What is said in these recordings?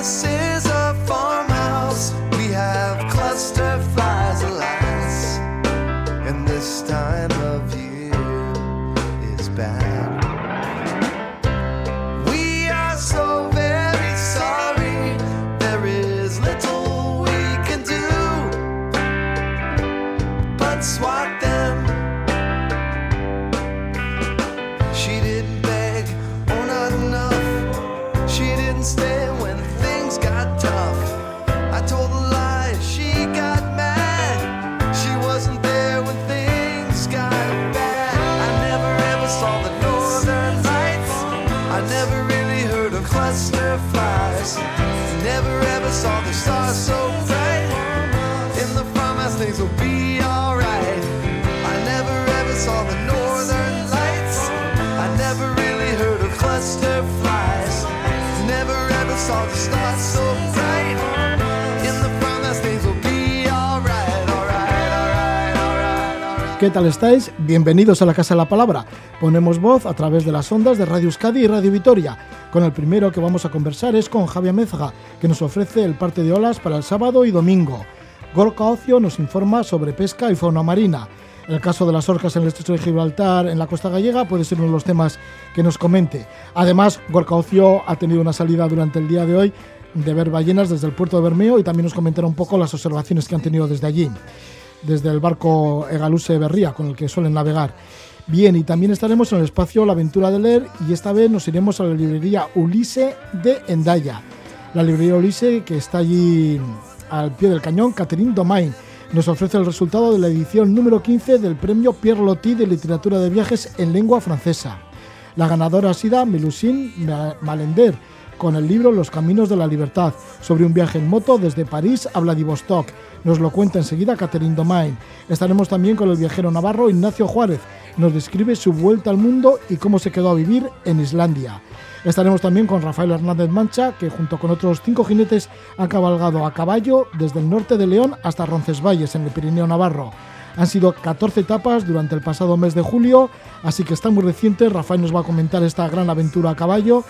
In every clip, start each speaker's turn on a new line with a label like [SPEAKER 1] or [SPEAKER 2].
[SPEAKER 1] esquecer.
[SPEAKER 2] ¿Qué tal estáis? Bienvenidos a la Casa de la Palabra. Ponemos voz a través de las ondas de Radio Euskadi y Radio Vitoria. Con el primero que vamos a conversar es con Javier Mézaga, que nos ofrece el parte de olas para el sábado y domingo. Gorka Ocio nos informa sobre pesca y fauna marina. El caso de las orcas en el estrecho de Gibraltar, en la costa gallega, puede ser uno de los temas que nos comente. Además, Gorka Ocio ha tenido una salida durante el día de hoy de ver ballenas desde el puerto de Bermeo y también nos comentará un poco las observaciones que han tenido desde allí desde el barco Egaluse Berría con el que suelen navegar. Bien, y también estaremos en el espacio La Aventura de Leer y esta vez nos iremos a la librería Ulise de Endaya. La librería Ulise que está allí al pie del cañón, Catherine Domain, nos ofrece el resultado de la edición número 15 del premio Pierre Loti de literatura de viajes en lengua francesa. La ganadora ha sido Melusine Malender, con el libro Los Caminos de la Libertad, sobre un viaje en moto desde París a Vladivostok. Nos lo cuenta enseguida Catherine Domain. Estaremos también con el viajero navarro Ignacio Juárez. Nos describe su vuelta al mundo y cómo se quedó a vivir en Islandia. Estaremos también con Rafael Hernández Mancha, que junto con otros cinco jinetes ha cabalgado a caballo desde el norte de León hasta Roncesvalles, en el Pirineo Navarro. Han sido 14 etapas durante el pasado mes de julio, así que está muy reciente. Rafael nos va a comentar esta gran aventura a caballo.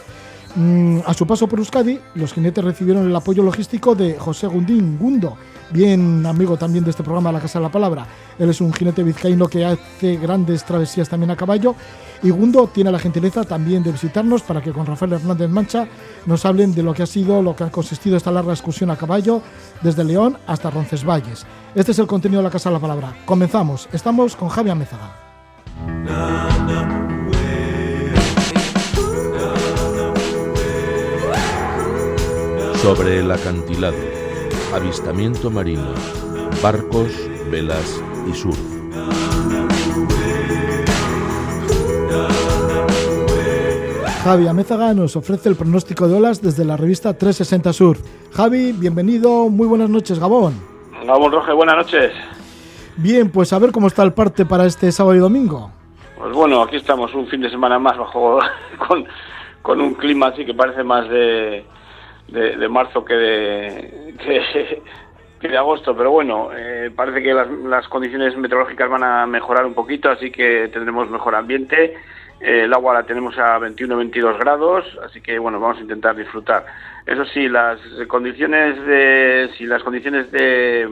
[SPEAKER 2] Mm, a su paso por Euskadi, los jinetes recibieron el apoyo logístico de José Gundín Gundo, bien amigo también de este programa La Casa de la Palabra. Él es un jinete vizcaíno que hace grandes travesías también a caballo. Y Gundo tiene la gentileza también de visitarnos para que con Rafael Hernández Mancha nos hablen de lo que ha sido, lo que ha consistido esta larga excursión a caballo desde León hasta Roncesvalles. Este es el contenido de La Casa de la Palabra. Comenzamos. Estamos con Javier Mézaga.
[SPEAKER 3] Sobre el acantilado, avistamiento marino, barcos, velas y surf.
[SPEAKER 2] Javi Amézaga nos ofrece el pronóstico de olas desde la revista 360 Surf. Javi, bienvenido, muy buenas noches, Gabón.
[SPEAKER 4] Gabón Roge, buenas noches.
[SPEAKER 2] Bien, pues a ver cómo está el parte para este sábado y domingo.
[SPEAKER 4] Pues bueno, aquí estamos un fin de semana más bajo con, con un clima así que parece más de, de, marzo que de, que de agosto, pero bueno, eh, parece que las, las condiciones meteorológicas van a mejorar un poquito, así que tendremos mejor ambiente. Eh, el agua la tenemos a 21-22 grados, así que bueno, vamos a intentar disfrutar. Eso sí, las condiciones de, si las condiciones de,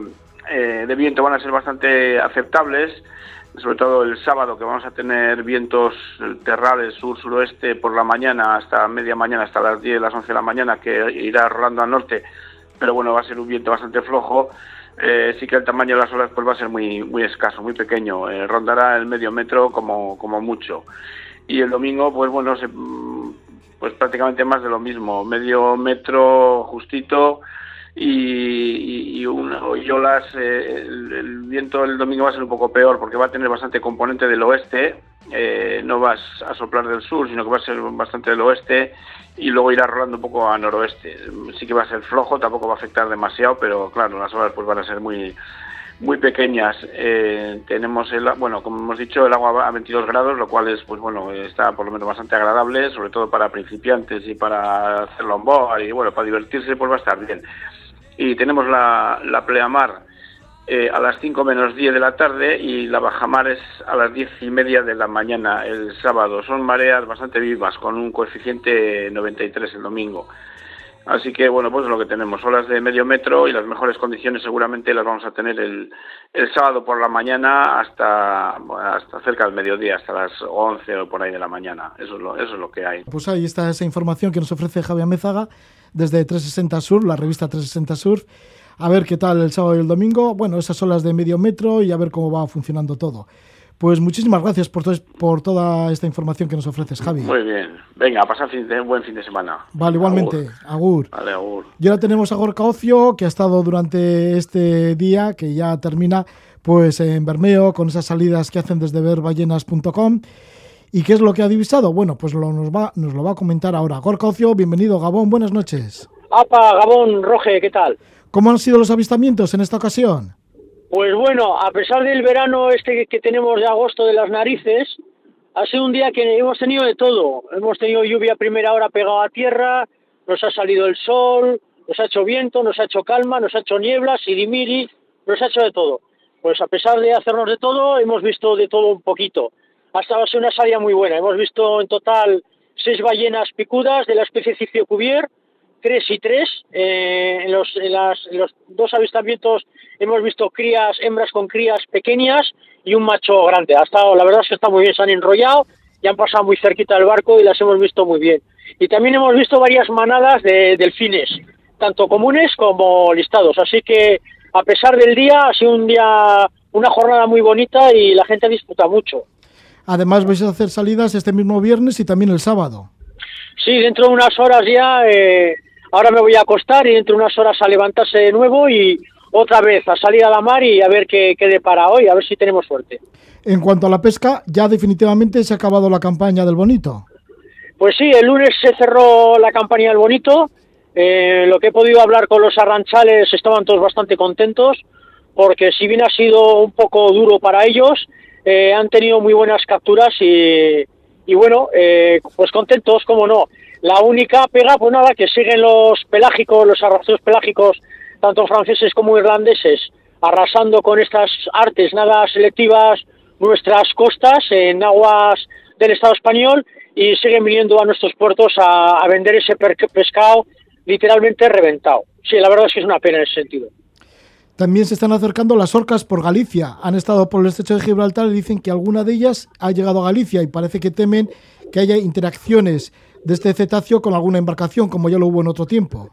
[SPEAKER 4] eh, de viento van a ser bastante aceptables, sobre todo el sábado que vamos a tener vientos terrales sur-suroeste por la mañana hasta media mañana, hasta las 10, las 11 de la mañana, que irá rolando al norte, pero bueno, va a ser un viento bastante flojo. Eh, sí que el tamaño de las olas pues va a ser muy muy escaso, muy pequeño, eh, rondará el medio metro como, como mucho. Y el domingo, pues bueno, se, pues prácticamente más de lo mismo, medio metro justito y, y, una, eh, el, viento el domingo va a ser un poco peor porque va a tener bastante componente del oeste, eh, no vas a soplar del sur, sino que va a ser bastante del oeste y luego irá rolando un poco a noroeste. Sí que va a ser flojo, tampoco va a afectar demasiado, pero claro, las olas pues van a ser muy muy pequeñas. Eh, tenemos el, bueno, como hemos dicho, el agua a 22 grados, lo cual es, pues bueno, está por lo menos bastante agradable, sobre todo para principiantes y para hacerlo en boa y bueno, para divertirse, pues va a estar bien. Y tenemos la, la pleamar eh, a las 5 menos 10 de la tarde y la bajamar es a las 10 y media de la mañana el sábado. Son mareas bastante vivas, con un coeficiente 93 el domingo. Así que bueno, pues lo que tenemos, olas de medio metro y las mejores condiciones seguramente las vamos a tener el, el sábado por la mañana hasta, hasta cerca del mediodía, hasta las 11 o por ahí de la mañana. Eso es lo, eso es lo que hay.
[SPEAKER 2] Pues ahí está esa información que nos ofrece Javier Mézaga desde 360 Sur, la revista 360 Sur. A ver qué tal el sábado y el domingo. Bueno, esas olas de medio metro y a ver cómo va funcionando todo. Pues muchísimas gracias por, por toda esta información que nos ofreces, Javi.
[SPEAKER 4] Muy bien. Venga, pasa fin de, un buen fin de semana.
[SPEAKER 2] Vale, igualmente. Agur.
[SPEAKER 4] Vale, agur.
[SPEAKER 2] Y ahora tenemos a Gorka Ocio, que ha estado durante este día, que ya termina, pues en Bermeo, con esas salidas que hacen desde verballenas.com. ¿Y qué es lo que ha divisado? Bueno, pues lo, nos, va, nos lo va a comentar ahora. Gorka Ocio, bienvenido, Gabón, buenas noches.
[SPEAKER 5] Apa, Gabón, Roge, ¿qué tal?
[SPEAKER 2] ¿Cómo han sido los avistamientos en esta ocasión?
[SPEAKER 5] Pues bueno, a pesar del verano este que tenemos de agosto de las narices, ha sido un día que hemos tenido de todo. Hemos tenido lluvia a primera hora pegada a tierra, nos ha salido el sol, nos ha hecho viento, nos ha hecho calma, nos ha hecho niebla, sirimiri, nos ha hecho de todo. Pues a pesar de hacernos de todo, hemos visto de todo un poquito. Ha estado una salida muy buena. Hemos visto en total seis ballenas picudas de la especie Ciciocuvier, tres y tres. Eh, en, los, en, las, los dos avistamientos hemos visto crías, hembras con crías pequeñas y un macho grande. Ha estado, la verdad es que está muy bien, se han enrollado y han pasado muy cerquita del barco y las hemos visto muy bien. Y también hemos visto varias manadas de delfines, tanto comunes como listados. Así que a pesar del día, ha sido un día, una jornada muy bonita y la gente disfruta mucho.
[SPEAKER 2] Además vais a hacer salidas este mismo viernes y también el sábado.
[SPEAKER 5] Sí, dentro de unas horas ya eh, ahora me voy a acostar y dentro de unas horas a levantarse de nuevo y otra vez a salir a la mar y a ver qué, qué depara hoy, a ver si tenemos suerte.
[SPEAKER 2] En cuanto a la pesca, ya definitivamente se ha acabado la campaña del Bonito.
[SPEAKER 5] Pues sí, el lunes se cerró la campaña del Bonito. Eh, lo que he podido hablar con los arranchales estaban todos bastante contentos porque si bien ha sido un poco duro para ellos, eh, han tenido muy buenas capturas y, bueno, eh, pues contentos, como no. La única pega, pues nada, que siguen los pelágicos, los arrastros pelágicos, tanto franceses como irlandeses, arrasando con estas artes nada selectivas nuestras costas en aguas del Estado español y siguen viniendo a nuestros puertos a, a vender ese pescado literalmente reventado. Sí, la verdad es que es una pena en ese sentido.
[SPEAKER 2] También se están acercando las orcas por Galicia. Han estado por el estrecho de Gibraltar y dicen que alguna de ellas ha llegado a Galicia y parece que temen que haya interacciones de este cetáceo con alguna embarcación, como ya lo hubo en otro tiempo.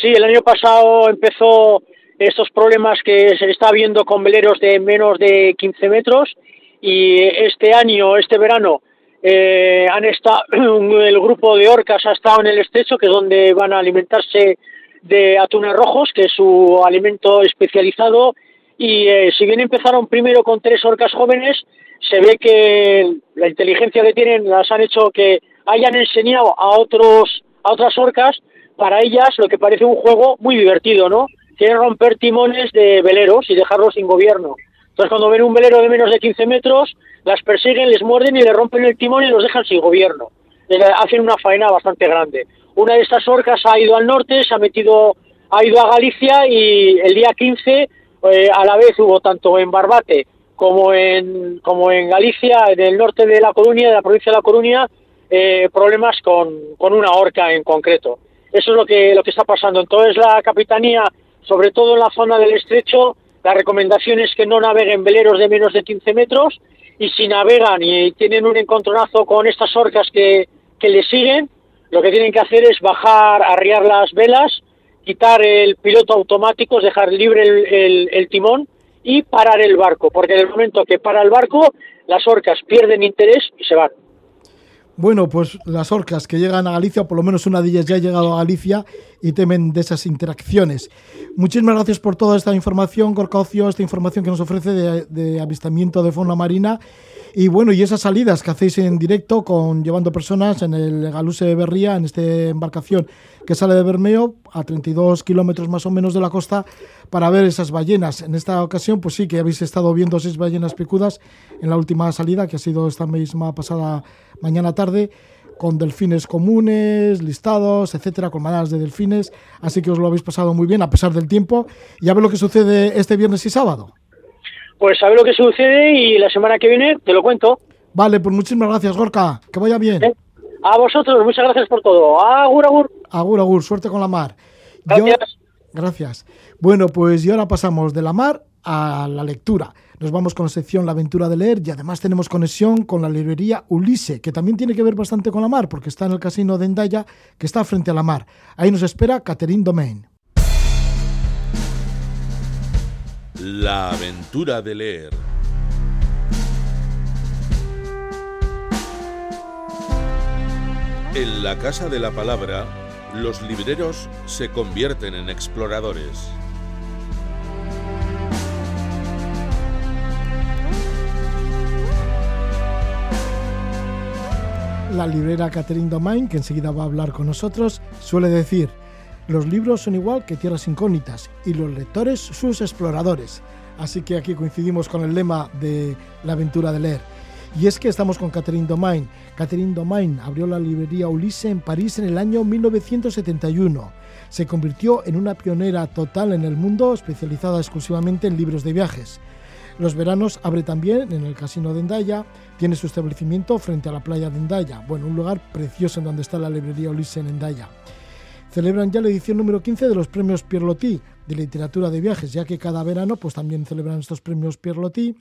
[SPEAKER 5] Sí, el año pasado empezó estos problemas que se está viendo con veleros de menos de 15 metros y este año, este verano, eh, han estado, el grupo de orcas ha estado en el estrecho, que es donde van a alimentarse de atunes rojos, que es su alimento especializado, y eh, si bien empezaron primero con tres orcas jóvenes, se ve que la inteligencia que tienen las han hecho que hayan enseñado a otros a otras orcas para ellas lo que parece un juego muy divertido, ¿no? Quieren romper timones de veleros y dejarlos sin gobierno. Entonces, cuando ven un velero de menos de 15 metros, las persiguen, les muerden y le rompen el timón y los dejan sin gobierno. hacen una faena bastante grande. Una de estas orcas ha ido al norte, se ha metido, ha ido a Galicia y el día 15 eh, a la vez hubo tanto en Barbate como en, como en Galicia, en el norte de La Coruña, de la provincia de La Coruña, eh, problemas con, con una orca en concreto. Eso es lo que, lo que está pasando. Entonces la capitanía, sobre todo en la zona del estrecho, la recomendación es que no naveguen veleros de menos de 15 metros y si navegan y tienen un encontronazo con estas orcas que, que les siguen, lo que tienen que hacer es bajar, arriar las velas, quitar el piloto automático, dejar libre el, timón y parar el barco, porque en el momento que para el barco, las orcas pierden interés y se van.
[SPEAKER 2] Bueno, pues las orcas que llegan a Galicia, por lo menos una de ellas ya ha llegado a Galicia y temen de esas interacciones. Muchísimas gracias por toda esta información, Gorka Ocio, esta información que nos ofrece de, avistamiento de fauna marina. Y bueno, y esas salidas que hacéis en directo con llevando personas en el Galuse de Berría, en esta embarcación que sale de Bermeo, a 32 kilómetros más o menos de la costa, para ver esas ballenas. En esta ocasión, pues sí que habéis estado viendo seis ballenas picudas en la última salida, que ha sido esta misma pasada mañana tarde con delfines comunes, listados, etcétera, con manadas de delfines. Así que os lo habéis pasado muy bien a pesar del tiempo. Y a ver lo que sucede este viernes y sábado.
[SPEAKER 5] Pues a ver lo que sucede y la semana que viene te lo cuento.
[SPEAKER 2] Vale, pues muchísimas gracias, Gorka. Que vaya bien.
[SPEAKER 5] ¿Eh? A vosotros, muchas gracias por todo. Agur, agur.
[SPEAKER 2] Agur, agur, suerte con la mar.
[SPEAKER 5] Yo, gracias.
[SPEAKER 2] gracias. Bueno, pues y ahora pasamos de la mar a la lectura. Nos vamos con la sección La aventura de leer y además tenemos conexión con la librería Ulisse, que también tiene que ver bastante con la mar, porque está en el casino de Endaya, que está frente a la mar. Ahí nos espera Catherine Domain.
[SPEAKER 3] La aventura de leer. En la Casa de la Palabra, los libreros se convierten en exploradores.
[SPEAKER 2] La librera Catherine Domain, que enseguida va a hablar con nosotros, suele decir, los libros son igual que tierras incógnitas y los lectores sus exploradores. Así que aquí coincidimos con el lema de la aventura de leer. Y es que estamos con Catherine Domain. Catherine Domain abrió la librería Ulisse en París en el año 1971. Se convirtió en una pionera total en el mundo, especializada exclusivamente en libros de viajes. Los veranos abre también en el Casino de Endaya, tiene su establecimiento frente a la playa de Endaya, bueno, un lugar precioso en donde está la librería Ulisse en Endaya. Celebran ya la edición número 15 de los premios Pierre Loti de literatura de viajes, ya que cada verano pues también celebran estos premios Pierre Loti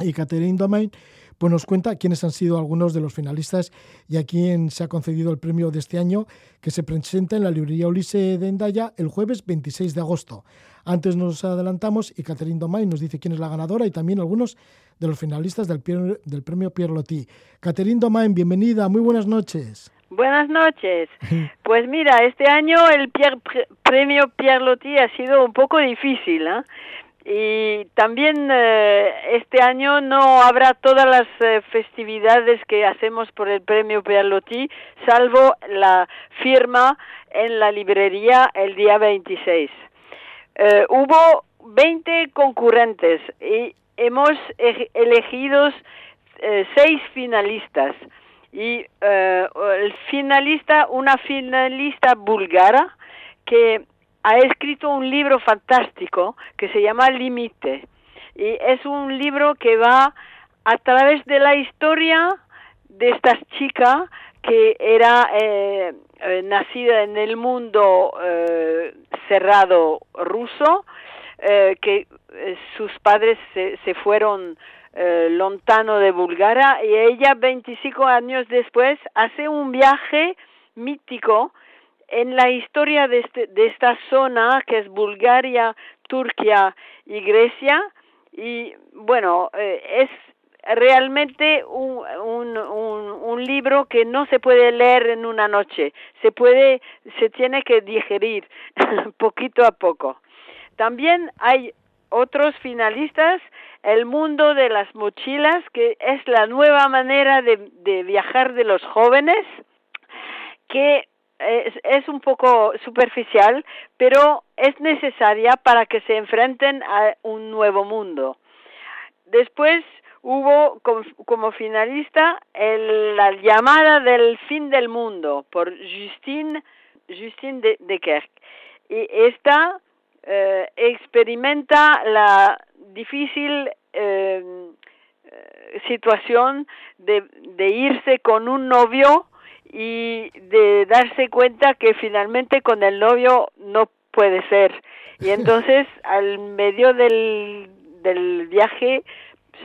[SPEAKER 2] y Catherine Domain pues nos cuenta quiénes han sido algunos de los finalistas y a quién se ha concedido el premio de este año que se presenta en la librería Ulisse de Endaya el jueves 26 de agosto. Antes nos adelantamos y Catherine Domain nos dice quién es la ganadora y también algunos de los finalistas del, del premio Pierre Loti. Catherine Domain, bienvenida, muy buenas noches.
[SPEAKER 6] Buenas noches. Pues mira, este año el premio Pierre Loti ha sido un poco difícil, ¿eh? Y también eh, este año no habrá todas las eh, festividades que hacemos por el premio Pierre Loti, salvo la firma en la librería el día 26. Eh, hubo 20 concurrentes y hemos elegido seis finalistas y el finalista, una finalista búlgara que ha escrito un libro fantástico que se llama Límite. Y es un libro que va a través de la historia de esta chica que era eh, eh, nacida en el mundo eh, cerrado ruso, que sus padres se, se fueron lontano de Bulgaria y ella 25 años después hace un viaje mítico en la historia de, este, de esta zona que es Bulgaria, Turquía y Grecia y bueno, es realmente un, un, un, libro que no se puede leer en una noche, se puede, se tiene que digerir poquito a poco. También hay otros finalistas, El mundo de las mochilas, que es la nueva manera de, de viajar de los jóvenes, que es, es, un poco superficial, pero es necesaria para que se enfrenten a un nuevo mundo. Después hubo como finalista La llamada del fin del mundo por Justine, Justine de, de Kerk. Y esta eh, experimenta la difícil eh, situación de, de irse con un novio y de darse cuenta que finalmente con el novio no puede ser. Y entonces al medio del, del viaje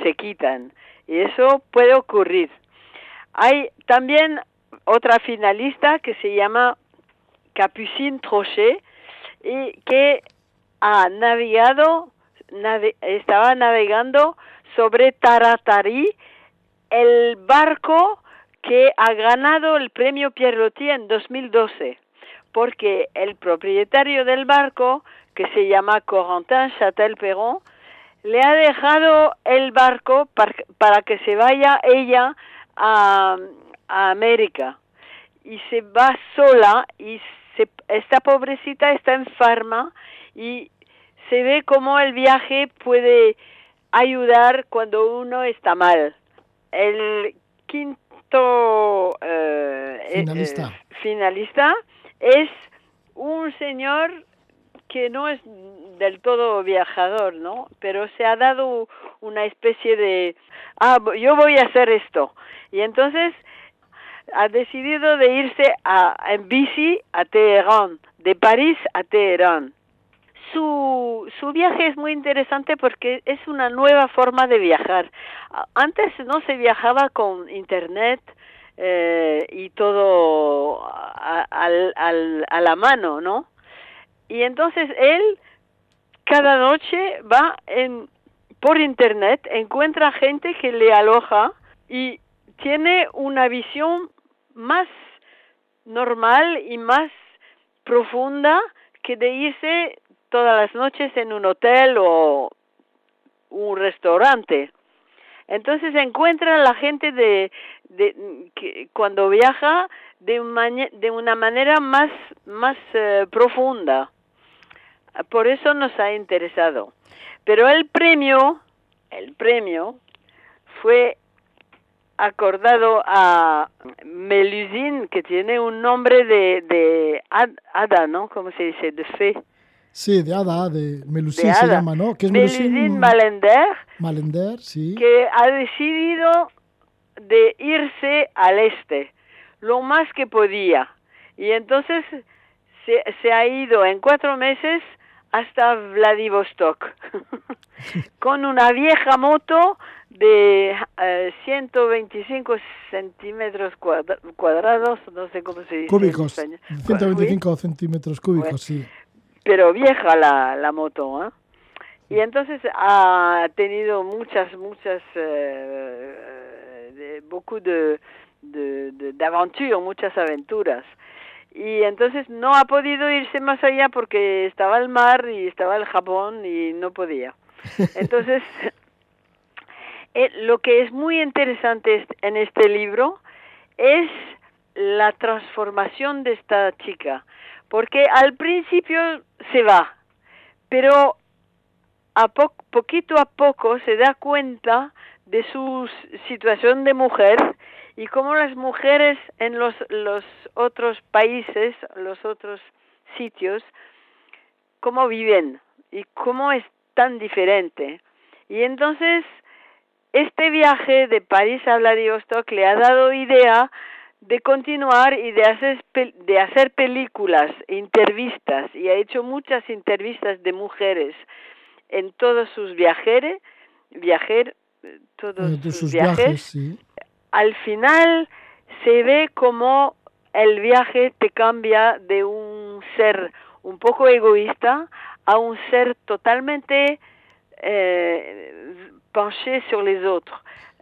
[SPEAKER 6] se quitan y eso puede ocurrir. Hay también otra finalista que se llama Capucine Trochet y que ha navegado, estaba navegando sobre Taratari, el barco que ha ganado el premio Pierrotti en 2012, porque el propietario del barco, que se llama Corentin Châtel-Perron, le ha dejado el barco para, que se vaya ella a, América. Y se va sola y se, esta pobrecita está enferma y se ve cómo el viaje puede ayudar cuando uno está mal. El quinto eh,
[SPEAKER 2] finalista.
[SPEAKER 6] Eh, finalista es un señor que no es del todo viajador, ¿no? Pero se ha dado una especie de, ah, yo voy a hacer esto. Y entonces ha decidido de irse a, en bici a Teherán, de París a Teherán. Su, su viaje es muy interesante porque es una nueva forma de viajar. Antes no se viajaba con internet eh, y todo a, a la mano, ¿no? Y entonces él cada noche va en por internet, encuentra gente que le aloja y tiene una visión más normal y más profunda que de irse todas las noches en un hotel o un restaurante. Entonces encuentra a la gente de, de que cuando viaja de, de una manera más más eh, profunda. Por eso nos ha interesado. Pero el premio, el premio fue acordado a Melusine, que tiene un nombre de, de hada, ¿no? ¿Cómo se dice? De fe.
[SPEAKER 2] Sí, de hada, de Melusine se llama, ¿no?
[SPEAKER 6] Que es Melusine Malender.
[SPEAKER 2] Malender, sí.
[SPEAKER 6] Que ha decidido de irse al este, lo más que podía. Y entonces se, se ha ido en cuatro meses hasta Vladivostok con una vieja moto de 125 eh, centímetros cuadrados, no sé cómo se dice.
[SPEAKER 2] Cúbicos, 125 centímetros cúbicos, sí.
[SPEAKER 6] Pero vieja la, la moto, ¿eh? Y entonces ha tenido muchas, muchas, eh, de, beaucoup de, de, de, muchas aventuras y entonces no ha podido irse más allá porque estaba el mar y estaba el Japón y no podía. Entonces, eh, lo que es muy interesante en este libro es la transformación de esta chica, porque al principio se va, pero a poquito a poco se da cuenta de su situación de mujer y cómo las mujeres en los, los otros países, los otros sitios, cómo viven y cómo es tan diferente. Y entonces, este viaje de París a Vladivostok le ha dado idea de continuar y de hacer, de hacer películas, entrevistas, y ha hecho muchas entrevistas de mujeres en todos sus viajeres, viajer, todos sus, viajes, sí al final se ve como el viaje te cambia de un ser un poco egoísta a un ser totalmente eh, penché sur les autres,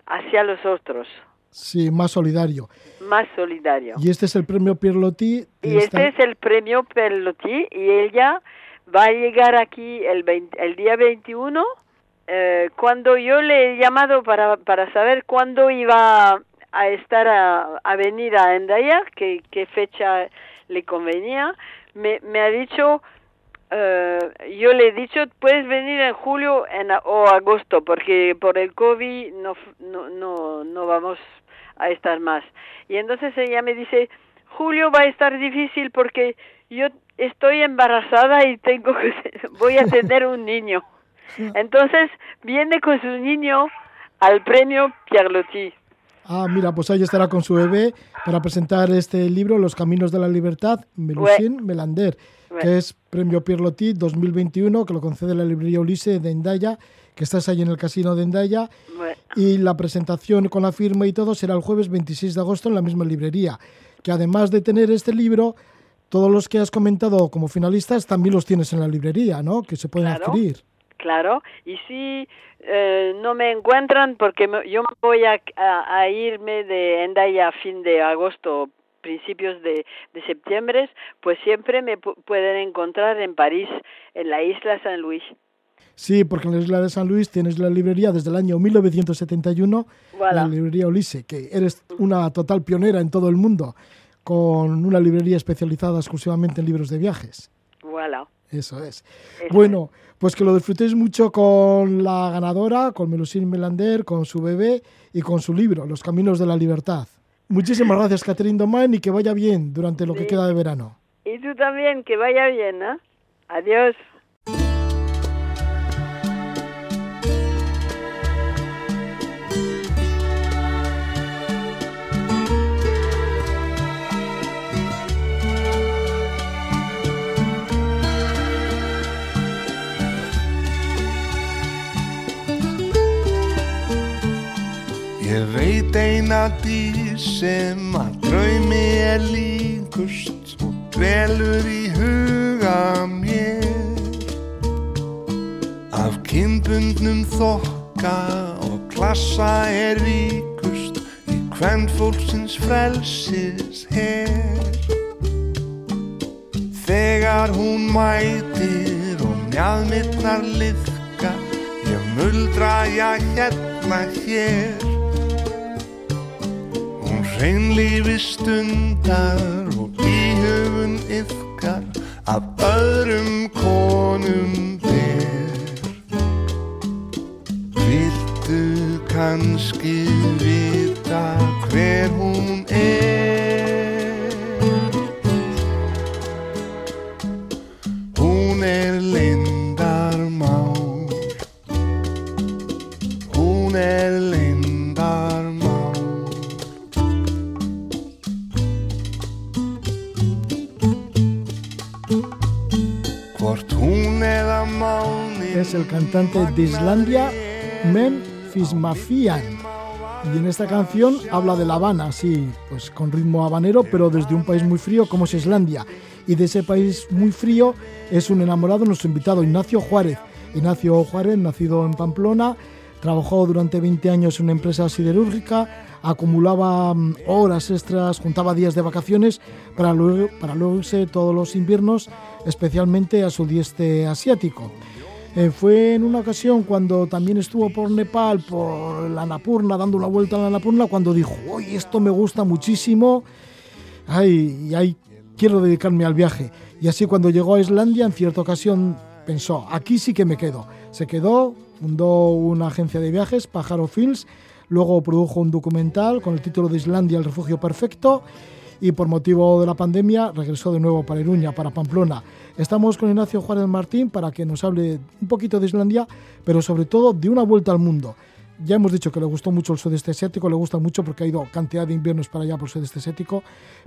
[SPEAKER 6] hacia los otros.
[SPEAKER 2] Sí, más solidario.
[SPEAKER 6] Más solidario.
[SPEAKER 2] Y este es el premio Pierlotti.
[SPEAKER 6] Y este es el premio Pierlotti y ella va a llegar aquí el, el día 21 eh, cuando yo le he llamado para, para saber cuándo iba a estar a, venir a Endaya, qué, qué fecha le convenía, me, me ha dicho, eh, yo le he dicho, puedes venir en julio en, o agosto, porque por el COVID no, no, no, no vamos a estar más. Y entonces ella me dice, julio va a estar difícil porque yo estoy embarazada y tengo que, voy a tener un niño. Entonces viene con su niño al premio Pierlotti.
[SPEAKER 2] Ah, mira, pues ahí estará con su bebé para presentar este libro, Los Caminos de la Libertad, Melusine Melander, que es Premio Pierlotti 2021, que lo concede la librería Ulisse de Endaya, que estás ahí en el casino de Endaya. Y la presentación con la firma y todo será el jueves 26 de agosto en la misma librería, que además de tener este libro, todos los que has comentado como finalistas también los tienes en la librería, ¿no? Que se pueden adquirir.
[SPEAKER 6] Claro, y si eh, no me encuentran, porque yo voy a, a, irme de Endaya a fin de agosto, principios de, de septiembre, pues siempre me pueden encontrar en París, en la isla San Luis.
[SPEAKER 2] Sí, porque en la isla de San Luis tienes la librería desde el año 1971, la librería Ulisse, que eres una total pionera en todo el mundo, con una librería especializada exclusivamente en libros de viajes.
[SPEAKER 6] Voilà.
[SPEAKER 2] Eso es. bueno, pues que lo disfrutéis mucho con la ganadora, con Melusine Melander, con su bebé y con su libro, Los Caminos de la Libertad. Muchísimas gracias, Catherine Domain, y que vaya bien durante lo que queda de verano.
[SPEAKER 6] Y tú también, que vaya bien, ¿eh? Adiós.
[SPEAKER 7] Veit eina dýr sem að draumi er líkust og dvelur í huga mér. Af kynbundnum þokka og klassa er ríkust í hvern fólksins frelsis her. Þegar hún mætir og mjadmirnar liðka ég muldra ég hérna hér hreinlífi stundar og íhugun yfkar af öðrum konum ber. Viltu kannski vita hver hún er?
[SPEAKER 2] Es el cantante de Islandia, Memphis Mafian. Y en esta canción habla de La Habana, sí, pues con ritmo habanero, pero desde un país muy frío como es Islandia. Y de ese país muy frío es un enamorado nuestro invitado, Ignacio Juárez. Ignacio Juárez, nacido en Pamplona, trabajó durante 20 años en una empresa siderúrgica, acumulaba mm, horas extras, juntaba días de vacaciones para luego, para luego irse todos los inviernos, especialmente a sudeste asiático. Eh, fue en una ocasión cuando también estuvo por Nepal, por la Annapurna, dando una vuelta a la Annapurna, cuando dijo, uy, esto me gusta muchísimo, ay, y ahí quiero dedicarme al viaje. Y así cuando llegó a Islandia, en cierta ocasión pensó, aquí sí que me quedo. Se quedó, fundó una agencia de viajes, Pájaro Films, luego produjo un documental con el título de Islandia, el refugio perfecto, y por motivo de la pandemia regresó de nuevo para Iruña, para Pamplona. Estamos con Ignacio Juárez Martín para que nos hable un poquito de Islandia, pero sobre todo de una vuelta al mundo. Ya hemos dicho que le gustó mucho el sudeste asiático, le gusta mucho porque ha ido cantidad de inviernos para allá por el sudeste asiático,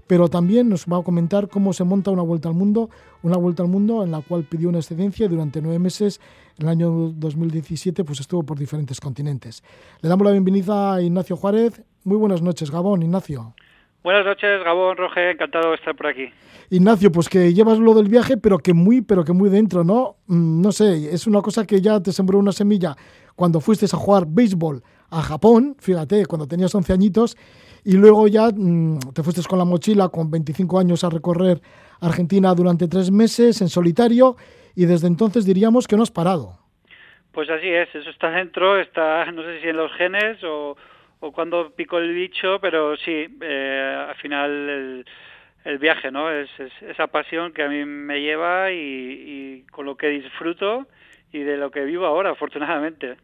[SPEAKER 2] pero también nos va a comentar cómo se monta una vuelta al mundo, una vuelta al mundo en la cual pidió una excedencia durante nueve meses, en el año 2017, pues estuvo por diferentes continentes. Le damos la bienvenida a Ignacio Juárez. Muy buenas noches, Gabón, Ignacio.
[SPEAKER 8] Buenas noches, Gabón, Roge, encantado de estar por aquí.
[SPEAKER 2] Ignacio, pues que llevas lo del viaje, pero que muy, pero que muy dentro, ¿no? Mm, No sé, es una cosa que ya te sembró una semilla cuando fuiste a jugar béisbol a Japón, fíjate, cuando tenías 11 añitos, y luego ya mm, te fuiste con la mochila con 25 años a recorrer Argentina durante tres meses en solitario, y desde entonces diríamos que no has parado.
[SPEAKER 8] Pues así es, eso está dentro, está, no sé si en los genes o, o cuando picó el bicho, pero sí, eh, al final el, el viaje, ¿no? Es, es esa pasión que a mí me lleva y, y con lo que disfruto y de lo que vivo ahora, afortunadamente.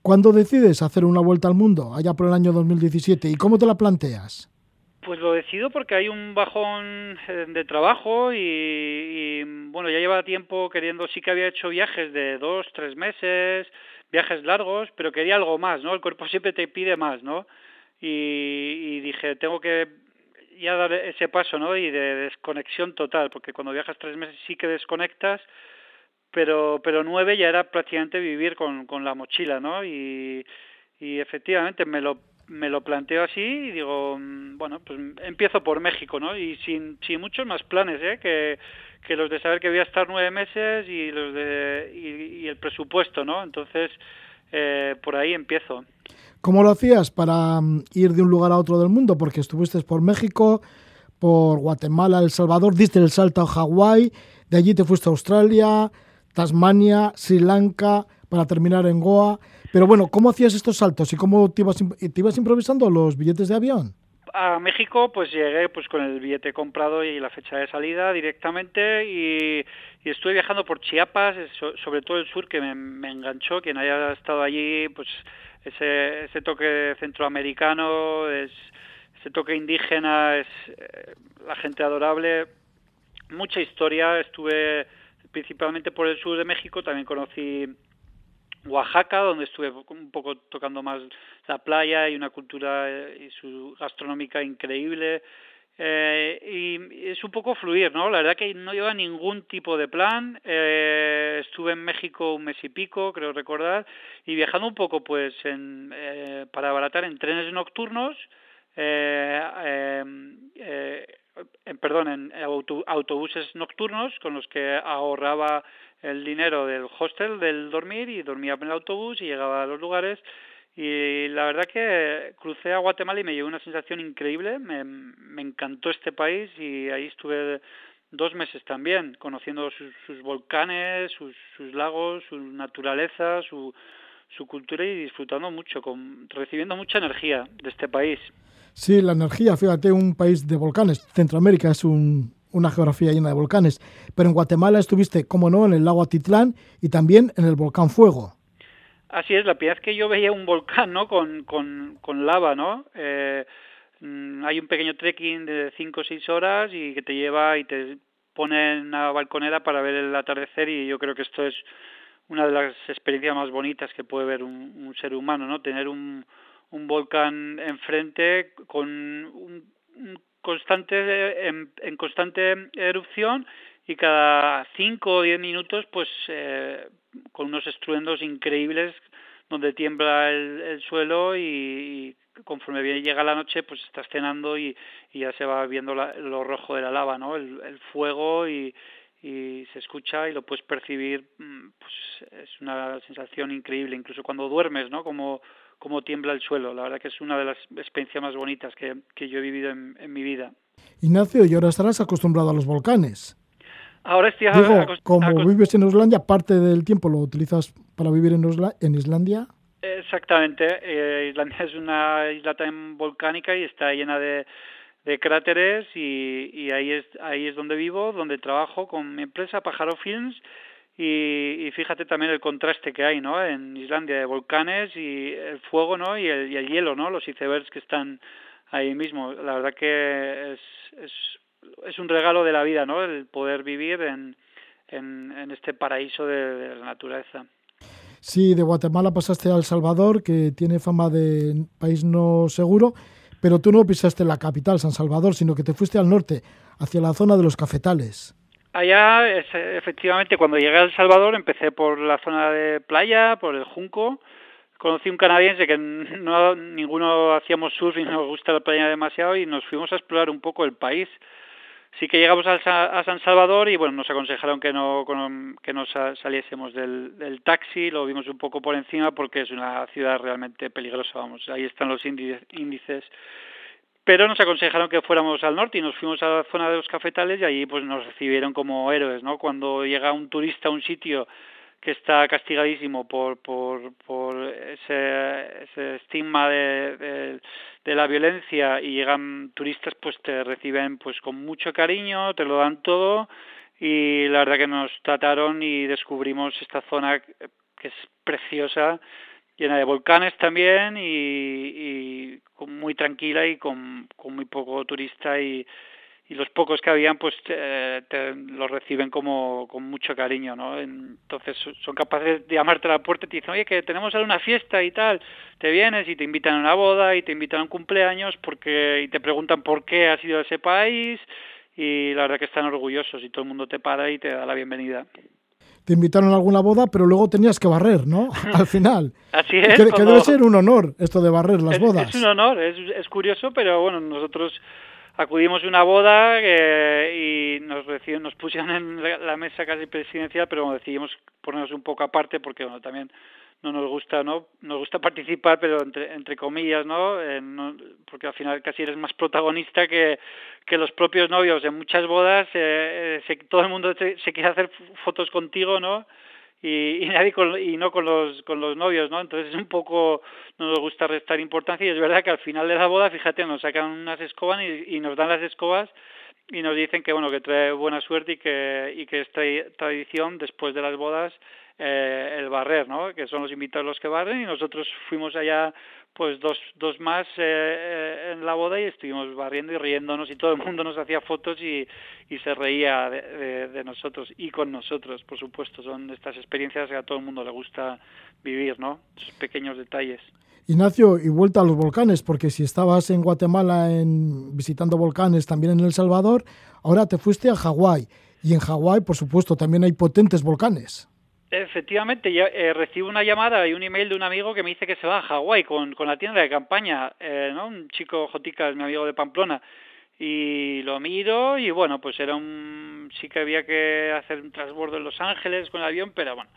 [SPEAKER 2] ¿Cuándo decides hacer una vuelta al mundo, allá por el año 2017, y cómo te la planteas?
[SPEAKER 8] Pues lo decido porque hay un bajón eh, de trabajo y, y, bueno, ya lleva tiempo queriendo, sí que había hecho viajes de dos, tres meses, viajes largos, pero quería algo más, ¿no? El cuerpo siempre te pide más, ¿no? Y, y dije, tengo que ya dar ese paso, ¿no? Y de desconexión total, porque cuando viajas tres meses sí que desconectas, pero pero nueve ya era prácticamente vivir con, con la mochila, ¿no? Y, y efectivamente me lo me lo planteo así y digo, mm, bueno, pues empiezo por México, ¿no? Y sin, sin muchos más planes, ¿eh? Que, que los de saber que voy a estar nueve meses y los de y, el presupuesto, ¿no? Entonces, eh, por ahí empiezo.
[SPEAKER 2] ¿Cómo lo hacías para mm, ir de un lugar a otro del mundo? Porque estuviste por México, por Guatemala, El Salvador, diste el salto a Hawái, de allí te fuiste a Australia, Tasmania, Sri Lanka, para terminar en Goa. Pero bueno, ¿cómo hacías estos saltos y cómo te ibas, te ibas improvisando los billetes de avión?
[SPEAKER 8] a México pues llegué pues con el billete comprado y la fecha de salida directamente y, y estuve viajando por Chiapas, so- sobre todo el sur que me, me enganchó, quien haya estado allí pues ese, ese toque centroamericano, es, ese toque indígena, es eh, la gente adorable, mucha historia, estuve principalmente por el sur de México, también conocí Oaxaca, donde estuve un poco tocando más la playa y una cultura eh, y su gastronómica increíble Eh, y es un poco fluir, ¿no? La verdad que no lleva ningún tipo de plan. Eh, estuve en México un mes y pico, creo recordar, y viajando un poco, pues, en, eh, para abaratar en trenes nocturnos, eh, en, perdón, en autobuses nocturnos con los que ahorraba el dinero del hostel, del dormir, y dormía en el autobús y llegaba a los lugares y la verdad que crucé a Guatemala y me llevó una sensación increíble, me, me encantó este país y ahí estuve dos meses también, conociendo sus, sus volcanes, sus, sus, lagos, su naturaleza, su, su cultura y disfrutando mucho, con, recibiendo mucha energía de este país.
[SPEAKER 2] Sí, la energía, fíjate, un país de volcanes. Centroamérica es un, una geografía llena de volcanes, pero en Guatemala estuviste, como no, en el lago Atitlán y también en el volcán Fuego.
[SPEAKER 8] Así es, la primera vez que yo veía un volcán, ¿no? Con, con, con lava, ¿no? Eh, mm, hay un pequeño trekking de 5 o 6 horas y que te lleva y te pone en una balconera para ver el atardecer y yo creo que esto es una de las experiencias más bonitas que puede ver un, ser humano, ¿no? Tener un, un volcán enfrente con un constante en, en, constante erupción y cada cinco o diez minutos pues eh, con unos estruendos increíbles donde tiembla el, el suelo y, y, conforme llega la noche pues estás cenando y, y ya se va viendo la, lo rojo de la lava no el, el fuego y, y se escucha y lo puedes percibir mm, pues es una sensación increíble incluso cuando duermes no como como tiembla el suelo la verdad que es una de las experiencias más bonitas que, que yo he vivido en, en mi vida
[SPEAKER 2] Ignacio y ahora estarás acostumbrado a los volcanes
[SPEAKER 8] Ahora estoy
[SPEAKER 2] Digo, como vives en Islandia, parte del tiempo lo utilizas para vivir en, Osla en Islandia.
[SPEAKER 8] Exactamente. Eh, Islandia es una isla también volcánica y está llena de, de cráteres y, y, ahí es ahí es donde vivo, donde trabajo con mi empresa Pájaro Films y, fíjate también el contraste que hay, ¿no? En Islandia de volcanes y el fuego, ¿no? Y el, y el hielo, ¿no? Los icebergs que están ahí mismo. La verdad que es, es es un regalo de la vida, ¿no? El poder vivir en, en, en este paraíso de, de, la naturaleza.
[SPEAKER 2] Sí, de Guatemala pasaste a El Salvador, que tiene fama de país no seguro, pero tú no pisaste la capital, San Salvador, sino que te fuiste al norte, hacia la zona de los cafetales.
[SPEAKER 8] Allá, efectivamente, cuando llegué a El Salvador, empecé por la zona de playa, por el Junco. Conocí un canadiense que no ninguno hacíamos surf y nos gusta la playa demasiado y nos fuimos a explorar un poco el país sí que llegamos a, San Salvador y bueno, nos aconsejaron que no, que no saliésemos del, del taxi, lo vimos un poco por encima porque es una ciudad realmente peligrosa, vamos, ahí están los índices. Pero nos aconsejaron que fuéramos al norte y nos fuimos a la zona de los cafetales y allí pues nos recibieron como héroes, ¿no? Cuando llega un turista a un sitio que está castigadísimo por por por ese, ese estigma de, de, de, la violencia y llegan turistas pues te reciben pues con mucho cariño te lo dan todo y la verdad que nos trataron y descubrimos esta zona que es preciosa llena de volcanes también y, y muy tranquila y con, con muy poco turista y y los pocos que habían pues te, te los reciben como con mucho cariño no entonces son capaces de llamarte a la puerta y te dicen oye que tenemos una fiesta y tal te vienes y te invitan a una boda y te invitan a un cumpleaños porque y te preguntan por qué has ido a ese país y la verdad que están orgullosos y todo el mundo te para y te da la bienvenida
[SPEAKER 2] te invitaron a alguna boda, pero luego tenías que barrer, ¿no? Al final.
[SPEAKER 8] Así es.
[SPEAKER 2] Que, que debe ser un honor esto de barrer las
[SPEAKER 8] es,
[SPEAKER 2] bodas.
[SPEAKER 8] Es un honor, es, es curioso, pero bueno, nosotros acudimos a una boda eh, y nos nos pusieron en la mesa casi presidencial, pero decidimos ponernos un poco aparte porque bueno, también no nos gusta, ¿no? Nos gusta participar, pero entre, entre comillas, ¿no? Eh, no porque al final casi eres más protagonista que, que los propios novios. En muchas bodas eh, se, todo el mundo se, se quiere hacer fotos contigo, ¿no? y, y nadie con, y no con los con los novios no entonces es un poco no nos gusta restar importancia y es verdad que al final de la boda fíjate nos sacan unas escobas y, y nos dan las escobas y nos dicen que bueno que trae buena suerte y que y que esta tradición después de las bodas eh, el barrer, ¿no? Que son los invitados los que barren y nosotros fuimos allá pues dos, dos más eh, eh, en la boda y estuvimos barriendo y riéndonos y todo el mundo nos hacía fotos y, y se reía de, de, nosotros y con nosotros, por supuesto. Son estas experiencias que a todo el mundo le gusta vivir, ¿no? Pequeños detalles.
[SPEAKER 2] Ignacio, y vuelta a los volcanes, porque si estabas en Guatemala en, visitando volcanes, también en El Salvador, ahora te fuiste a Hawái. Y en Hawái, por supuesto, también hay potentes volcanes.
[SPEAKER 8] Efectivamente, ya, eh, recibo una llamada y un email de un amigo que me dice que se va a Hawái con, con la tienda de campaña, eh, ¿no? Un chico Jotica, es mi amigo de Pamplona. Y lo miro y bueno, pues era un... sí que había que hacer un transbordo en Los Ángeles con el avión, pero bueno,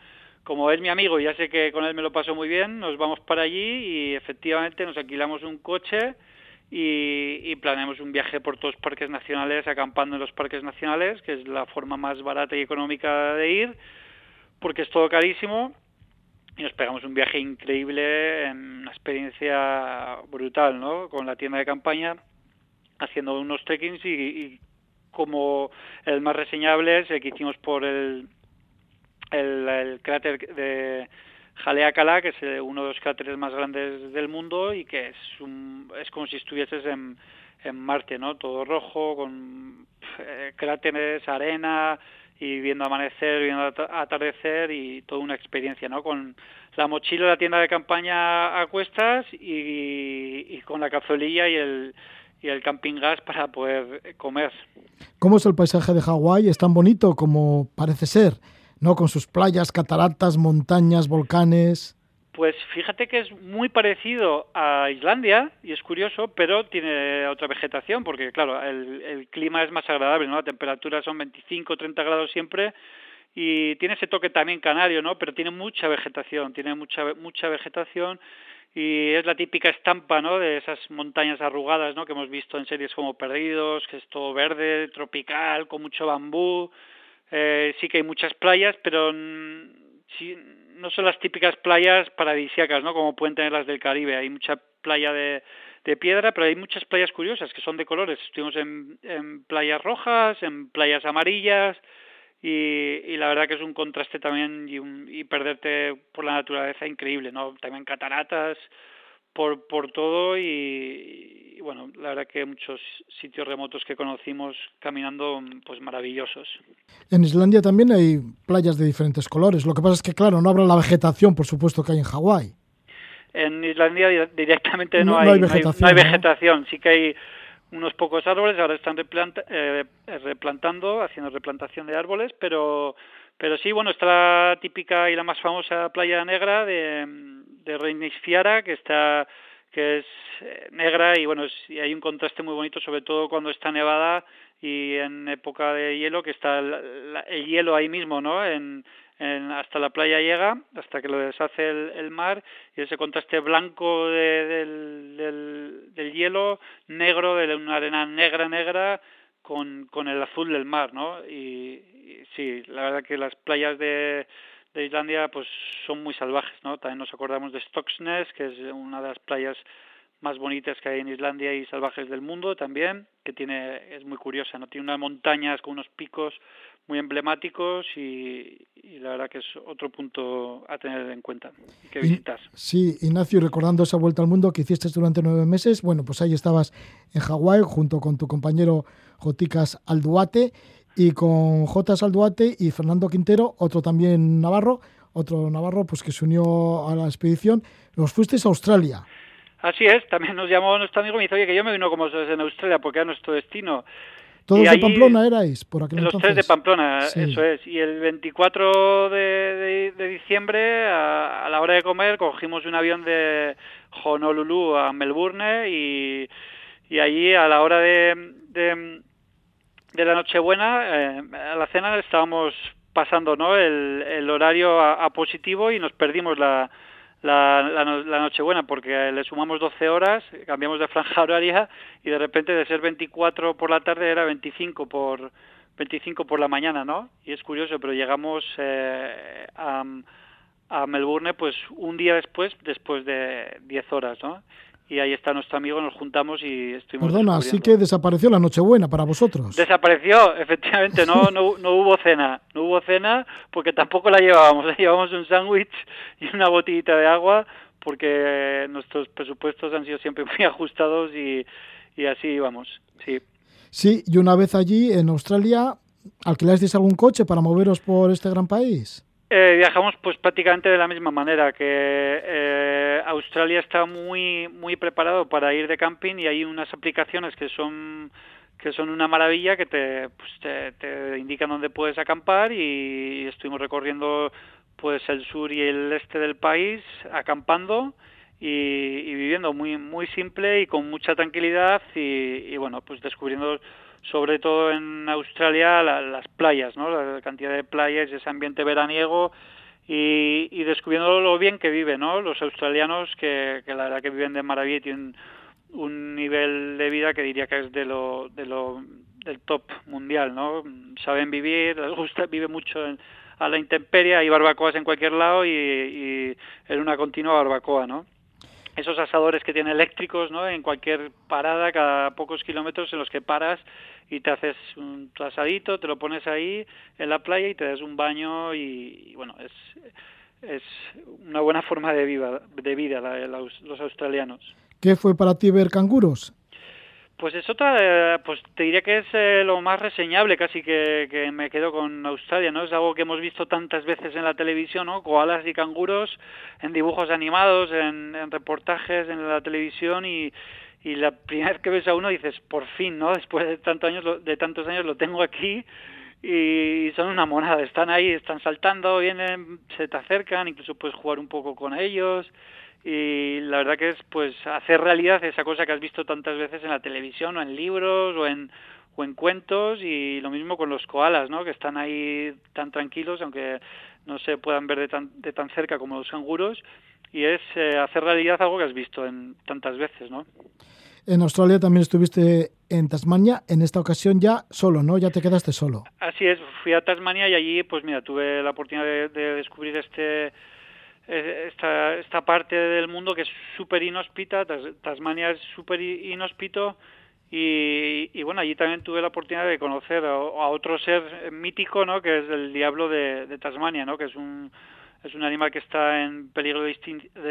[SPEAKER 8] como es mi amigo y ya sé que con él me lo paso muy bien, nos vamos para allí y efectivamente nos alquilamos un coche y, y planeamos un viaje por todos los parques nacionales, acampando en los parques nacionales, que es la forma más barata y económica de ir porque es todo carísimo y nos pegamos un viaje increíble, una experiencia brutal, ¿no? Con la tienda de campaña, haciendo unos trekkings y, como el más reseñable es el que hicimos por el, el, cráter de Jaleakala, que es uno de los cráteres más grandes del mundo y que es, es como si estuvieses en, en Marte, ¿no? Todo rojo, con eh, cráteres, arena, y viendo amanecer, viendo atardecer y toda una experiencia, ¿no? Con la mochila, la tienda de campaña a cuestas y, con la cazuelilla y el, y el camping gas para poder comer.
[SPEAKER 2] ¿Cómo es el paisaje de Hawái? ¿Es tan bonito como parece ser? ¿No? Con sus playas, cataratas, montañas, volcanes.
[SPEAKER 8] Pues fíjate que es muy parecido a Islandia y es curioso, pero tiene otra vegetación porque claro, el, clima es más agradable, ¿no? La temperatura son 25, 30 grados siempre y tiene ese toque también canario, ¿no? Pero tiene mucha vegetación, tiene mucha mucha vegetación y es la típica estampa, ¿no? De esas montañas arrugadas, ¿no? Que hemos visto en series como Perdidos, que es todo verde, tropical, con mucho bambú. Eh, sí que hay muchas playas, pero sí, no son las típicas playas paradisíacas, ¿no? Como pueden tener las del Caribe. Hay mucha playa de, de piedra, pero hay muchas playas curiosas que son de colores. Estuvimos en, en playas rojas, en playas amarillas, y, y, la verdad que es un contraste también y, un, y perderte por la naturaleza increíble, ¿no? También cataratas, por, por todo y, bueno, la verdad que muchos sitios remotos que conocimos caminando, pues maravillosos.
[SPEAKER 2] En Islandia también hay playas de diferentes colores, lo que pasa es que claro, no habrá la vegetación, por supuesto, que hay en Hawái.
[SPEAKER 8] En Islandia directamente no, hay, vegetación, hay, vegetación, sí que hay unos pocos árboles, ahora están eh, replantando, haciendo replantación de árboles, pero pero sí, bueno, está la típica y la más famosa playa negra de, de Reinisfiara, que está que es eh, negra y bueno, hay un contraste muy bonito, sobre todo cuando está nevada y en época de hielo, que está el, hielo ahí mismo, ¿no? En, en, hasta la playa llega, hasta que lo deshace el, el mar, y ese contraste blanco de, del, del, del, hielo, negro, de una arena negra, negra, con, con el azul del mar, ¿no? Y, sí, la verdad que las playas de, de Islandia pues son muy salvajes, ¿no? También nos acordamos de Stocksnes, que es una de las playas más bonitas que hay en Islandia y salvajes del mundo también, que tiene es muy curiosa, no tiene unas montañas con unos picos muy emblemáticos y, y la verdad que es otro punto a tener en cuenta y que visitar.
[SPEAKER 2] Sí, Ignacio, recordando esa vuelta al mundo que hiciste durante nueve meses, bueno, pues ahí estabas en Hawái junto con tu compañero Joticas Alduate y con J. Salduate y Fernando Quintero, otro también navarro, otro navarro pues que se unió a la expedición. Los fuisteis a Australia.
[SPEAKER 8] Así es, también nos llamó nuestro amigo y me dice, oye, que yo me vino como en Australia porque era nuestro destino.
[SPEAKER 2] ¿Todos de Pamplona erais? Por aquel
[SPEAKER 8] los tres de Pamplona, eso es. Y el 24 de, de, diciembre, a, a, la hora de comer, cogimos un avión de Honolulu a Melbourne y, y allí a la hora de, de de la Nochebuena, eh, a la cena estábamos pasando ¿no? el, el horario a, positivo y nos perdimos la, la, la, Nochebuena porque le sumamos 12 horas, cambiamos de franja horaria y de repente de ser 24 por la tarde era 25 por 25 por la mañana, ¿no? Y es curioso, pero llegamos eh, a, a Melbourne pues un día después, después de 10 horas, ¿no? Y ahí está nuestro amigo, nos juntamos y estuvimos.
[SPEAKER 2] Perdona, así que desapareció la Nochebuena para vosotros.
[SPEAKER 8] Desapareció, efectivamente, no, no, no hubo cena, no hubo cena porque tampoco la llevábamos, llevábamos un sándwich y una botellita de agua porque nuestros presupuestos han sido siempre muy ajustados y, y así vamos, sí.
[SPEAKER 2] Sí, y una vez allí en Australia, ¿alquilasteis algún coche para moveros por este gran país?
[SPEAKER 8] Eh, viajamos pues prácticamente de la misma manera que eh, Australia está muy muy preparado para ir de camping y hay unas aplicaciones que son que son una maravilla que te, pues te, indican dónde puedes acampar y estuvimos recorriendo pues el sur y el este del país acampando y, y viviendo muy muy simple y con mucha tranquilidad y bueno pues descubriendo sobre todo en Australia las playas, ¿no? La cantidad de playas, ese ambiente veraniego y, y descubriendo lo bien que viven, ¿no? Los australianos que, la verdad que viven de maravilla y tienen un nivel de vida que diría que es de lo, de lo del top mundial, ¿no? Saben vivir, les gusta, vive mucho a la intemperie, hay barbacoas en cualquier lado y, y en una continua barbacoa, ¿no? Esos asadores que tienen eléctricos, ¿no? En cualquier parada, cada pocos kilómetros en los que paras y te haces un asadito, te lo pones ahí en la playa y te das un baño y, bueno, es, es una buena forma de vida, de vida la, los australianos.
[SPEAKER 2] ¿Qué fue para ti ver canguros?
[SPEAKER 8] Pues es otra, pues te diría que es eh, lo más reseñable casi que, que, me quedo con Australia, ¿no? Es algo que hemos visto tantas veces en la televisión, ¿no? Koalas y canguros en dibujos animados, en, en reportajes en la televisión y, y la primera vez que ves a uno dices, por fin, ¿no? Después de tantos años, de tantos años lo tengo aquí y son una monada, están ahí, están saltando, vienen, se te acercan, incluso puedes jugar un poco con ellos y la verdad que es pues hacer realidad esa cosa que has visto tantas veces en la televisión o en libros o en o en cuentos y lo mismo con los koalas, ¿no? Que están ahí tan tranquilos, aunque no se puedan ver de tan, de tan cerca como los canguros, y es eh, hacer realidad algo que has visto en tantas veces, ¿no?
[SPEAKER 2] En Australia también estuviste en Tasmania, en esta ocasión ya solo, ¿no? Ya te quedaste solo.
[SPEAKER 8] Así es, fui a Tasmania y allí, pues mira, tuve la oportunidad de, de descubrir este esta, esta parte del mundo que es súper inhóspita, Tasmania es súper inhóspito y, y, bueno, allí también tuve la oportunidad de conocer a, otro ser mítico, ¿no? Que es el diablo de, Tasmania, ¿no? Que es un es un animal que está en peligro de,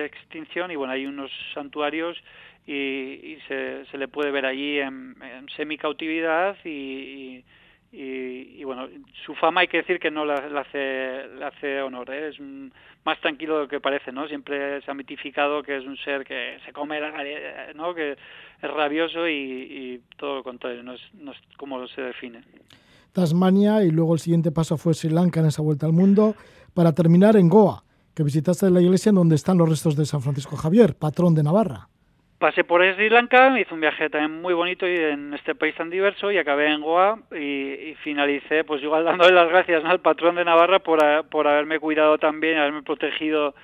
[SPEAKER 8] extinción y bueno, hay unos santuarios y, y se, se, le puede ver allí en, en semi-cautividad y, y, bueno, su fama hay que decir que no le, hace, le hace honor, ¿eh? es más tranquilo de lo que parece, ¿no? Siempre se ha mitificado que es un ser que se come, ¿no? Que es rabioso y, y todo lo contrario, no es, no es como se define.
[SPEAKER 2] Tasmania y luego el siguiente paso fue Sri Lanka en esa vuelta al mundo para terminar en Goa, que visitaste la iglesia donde están los restos de San Francisco Javier, patrón de Navarra.
[SPEAKER 8] Pasé por Sri Lanka, hice un viaje también muy bonito y en este país tan diverso y acabé en Goa y, y finalicé pues igual dándole las gracias al patrón de Navarra por, por haberme cuidado también, haberme protegido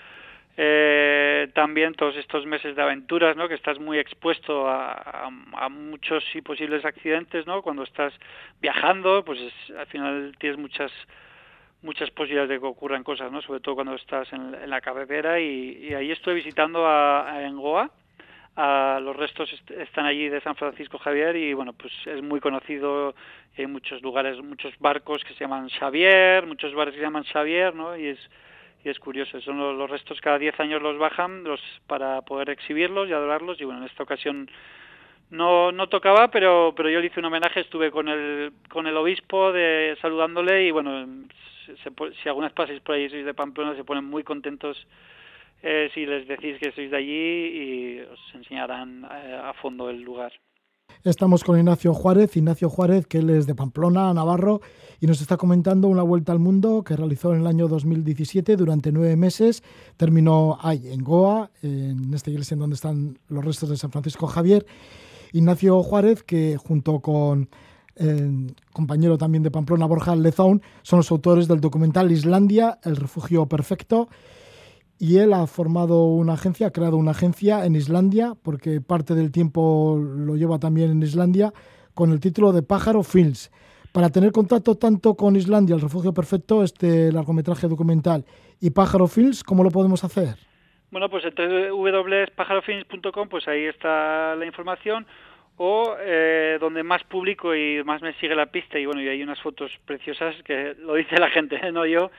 [SPEAKER 8] eh, también todos estos meses de aventuras, ¿no? Que estás muy expuesto a, muchos y posibles accidentes, ¿no? Cuando estás viajando, pues es, al final tienes muchas muchas posibilidades de que ocurran cosas, ¿no? Sobre todo cuando estás en, la carretera y, ahí estoy visitando a en Goa. A, los restos est están allí de San Francisco Javier y bueno, pues es muy conocido hay muchos lugares, muchos barcos que se llaman Xavier, muchos bares que se llaman Xavier, ¿no? Y es y es curioso, son los, los restos cada 10 años los bajan los para poder exhibirlos y adorarlos y bueno, en esta ocasión no no tocaba, pero pero yo le hice un homenaje, estuve con el con el obispo de saludándole y bueno, se, se, si algunas pasáis por ahí sois de Pamplona se ponen muy contentos eh, si les decís que sois de allí y os enseñarán eh, a fondo el lugar.
[SPEAKER 2] Estamos con Ignacio Juárez, Ignacio Juárez, que él es de Pamplona, Navarro, y nos está comentando una vuelta al mundo que realizó en el año 2017 durante nueve meses. Terminó ahí, en Goa, en esta iglesia en donde están los restos de San Francisco Javier. Ignacio Juárez, que junto con eh, compañero también de Pamplona, Borja Lezaun, son los autores del documental Islandia, el refugio perfecto, y él ha formado una agencia, ha creado una agencia en Islandia, porque parte del tiempo lo lleva también en Islandia, con el título de Pájaro Films. Para tener contacto tanto con Islandia, el refugio perfecto, este largometraje documental, y Pájaro Films, ¿cómo lo podemos hacer?
[SPEAKER 8] Bueno, pues en www.pajarofilms.com, pues ahí está la información o eh, donde más público y más me sigue la pista y bueno y hay unas fotos preciosas que lo dice la gente no yo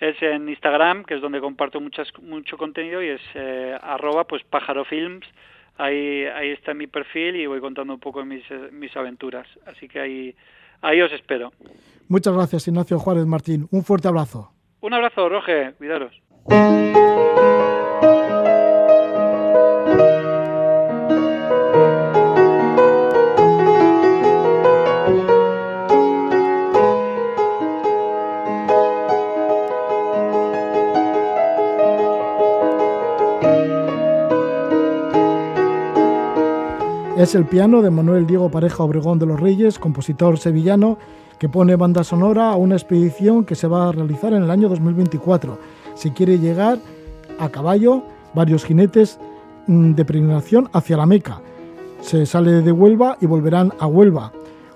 [SPEAKER 8] es en Instagram que es donde comparto muchas mucho contenido y es eh, arroba pues pájaro films. Ahí ahí está mi perfil y voy contando un poco mis eh, mis aventuras. Así que ahí ahí os espero.
[SPEAKER 2] Muchas gracias Ignacio Juárez Martín. Un fuerte abrazo.
[SPEAKER 8] Un abrazo Roge cuidaros
[SPEAKER 2] Es el piano de Manuel Diego Pareja Obregón de los Reyes, compositor sevillano, que pone banda sonora a una expedición que se va a realizar en el año 2024. Si quiere llegar a caballo, varios jinetes mm, de peregrinación hacia la Meca. Se sale de Huelva y volverán a Huelva.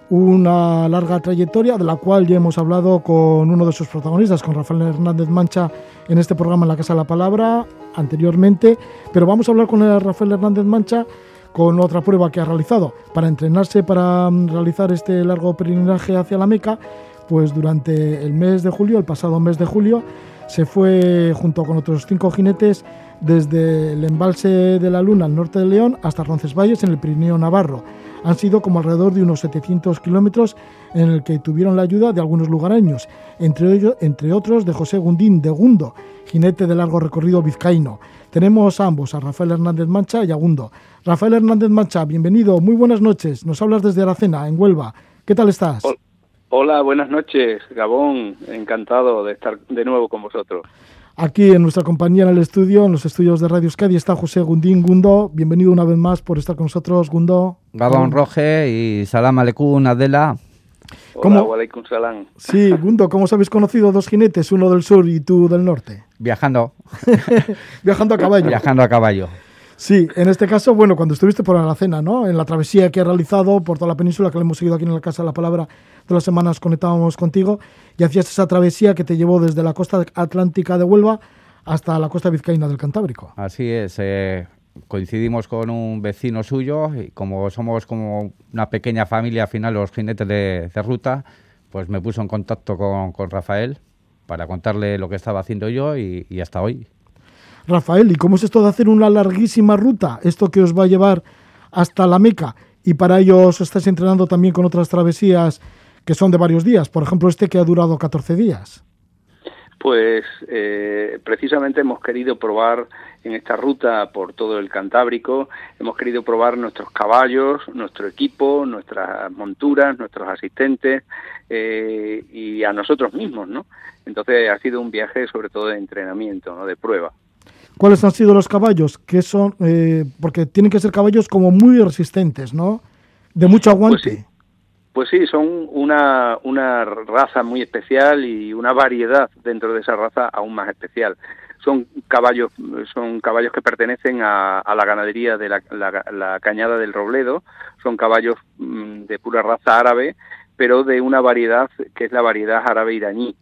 [SPEAKER 2] Una larga trayectoria de la cual ya hemos hablado con uno de sus protagonistas, con Rafael Hernández Mancha, en este programa en la Casa de la Palabra anteriormente. Pero vamos a hablar con el Rafael Hernández Mancha con otra prueba que ha realizado para entrenarse para mm, realizar este largo peregrinaje hacia la Meca, pues durante el mes de julio, el pasado mes de julio, se fue junto con otros cinco jinetes desde el embalse de la Luna al norte de León hasta Roncesvalles en el Pirineo Navarro. Han sido como alrededor de unos 700 kilómetros en el que tuvieron la ayuda de algunos lugareños, entre, ellos, entre otros de José Gundín de Gundo, jinete de largo recorrido vizcaíno. Tenemos a ambos, a Rafael Hernández Mancha y a Gundo. Rafael Hernández Mancha, bienvenido, muy buenas noches. Nos hablas desde Aracena, en Huelva. ¿Qué tal estás?
[SPEAKER 9] Hola, buenas noches, Gabón. Encantado de estar de nuevo con vosotros.
[SPEAKER 2] Aquí en nuestra compañía en el estudio, en los estudios de Radio Euskadi, está José Gundín Gundo. Bienvenido una vez más por estar con nosotros, Gundo.
[SPEAKER 10] Gabón Roge y Salam Aleikum Adela.
[SPEAKER 9] Hola, Salam.
[SPEAKER 2] Sí, Gundo, ¿cómo os habéis conocido dos jinetes, uno del sur y tú del norte?
[SPEAKER 10] Viajando.
[SPEAKER 2] Viajando a caballo.
[SPEAKER 10] Viajando a caballo.
[SPEAKER 2] Sí, en este caso, bueno, cuando estuviste por Aracena, ¿no? En la travesía que ha realizado por toda la península, que le hemos seguido aquí en la Casa de la Palabra, todas las semanas conectábamos contigo, y hacías esa travesía que te llevó desde la costa atlántica de Huelva hasta la costa vizcaína del Cantábrico.
[SPEAKER 10] Así es, eh, coincidimos con un vecino suyo, y como somos como una pequeña familia, al final los jinetes de, ruta, pues me puso en contacto con, Rafael para contarle lo que estaba haciendo yo y hasta hoy.
[SPEAKER 2] Rafael, ¿y cómo es esto de hacer una larguísima ruta? Esto que os va a llevar hasta la Meca y para ello os estáis entrenando también con otras travesías que son de varios días, por ejemplo este que ha durado 14 días.
[SPEAKER 9] Pues eh, precisamente hemos querido probar en esta ruta por todo el Cantábrico, hemos querido probar nuestros caballos, nuestro equipo, nuestras monturas, nuestros asistentes eh, y a nosotros mismos, ¿no? Entonces ha sido un viaje sobre todo de entrenamiento, ¿no? De prueba.
[SPEAKER 2] ¿Cuáles han sido los caballos? Que son, eh, porque tienen que ser caballos como muy resistentes, ¿no? De mucho
[SPEAKER 9] pues
[SPEAKER 2] aguante.
[SPEAKER 9] Pues sí. son una, una raza muy especial y una variedad dentro de esa raza aún más especial. Son caballos, son caballos que pertenecen a, la ganadería de la, cañada del Robledo, son caballos mm, de pura raza árabe, pero de una variedad que es la variedad árabe iraní.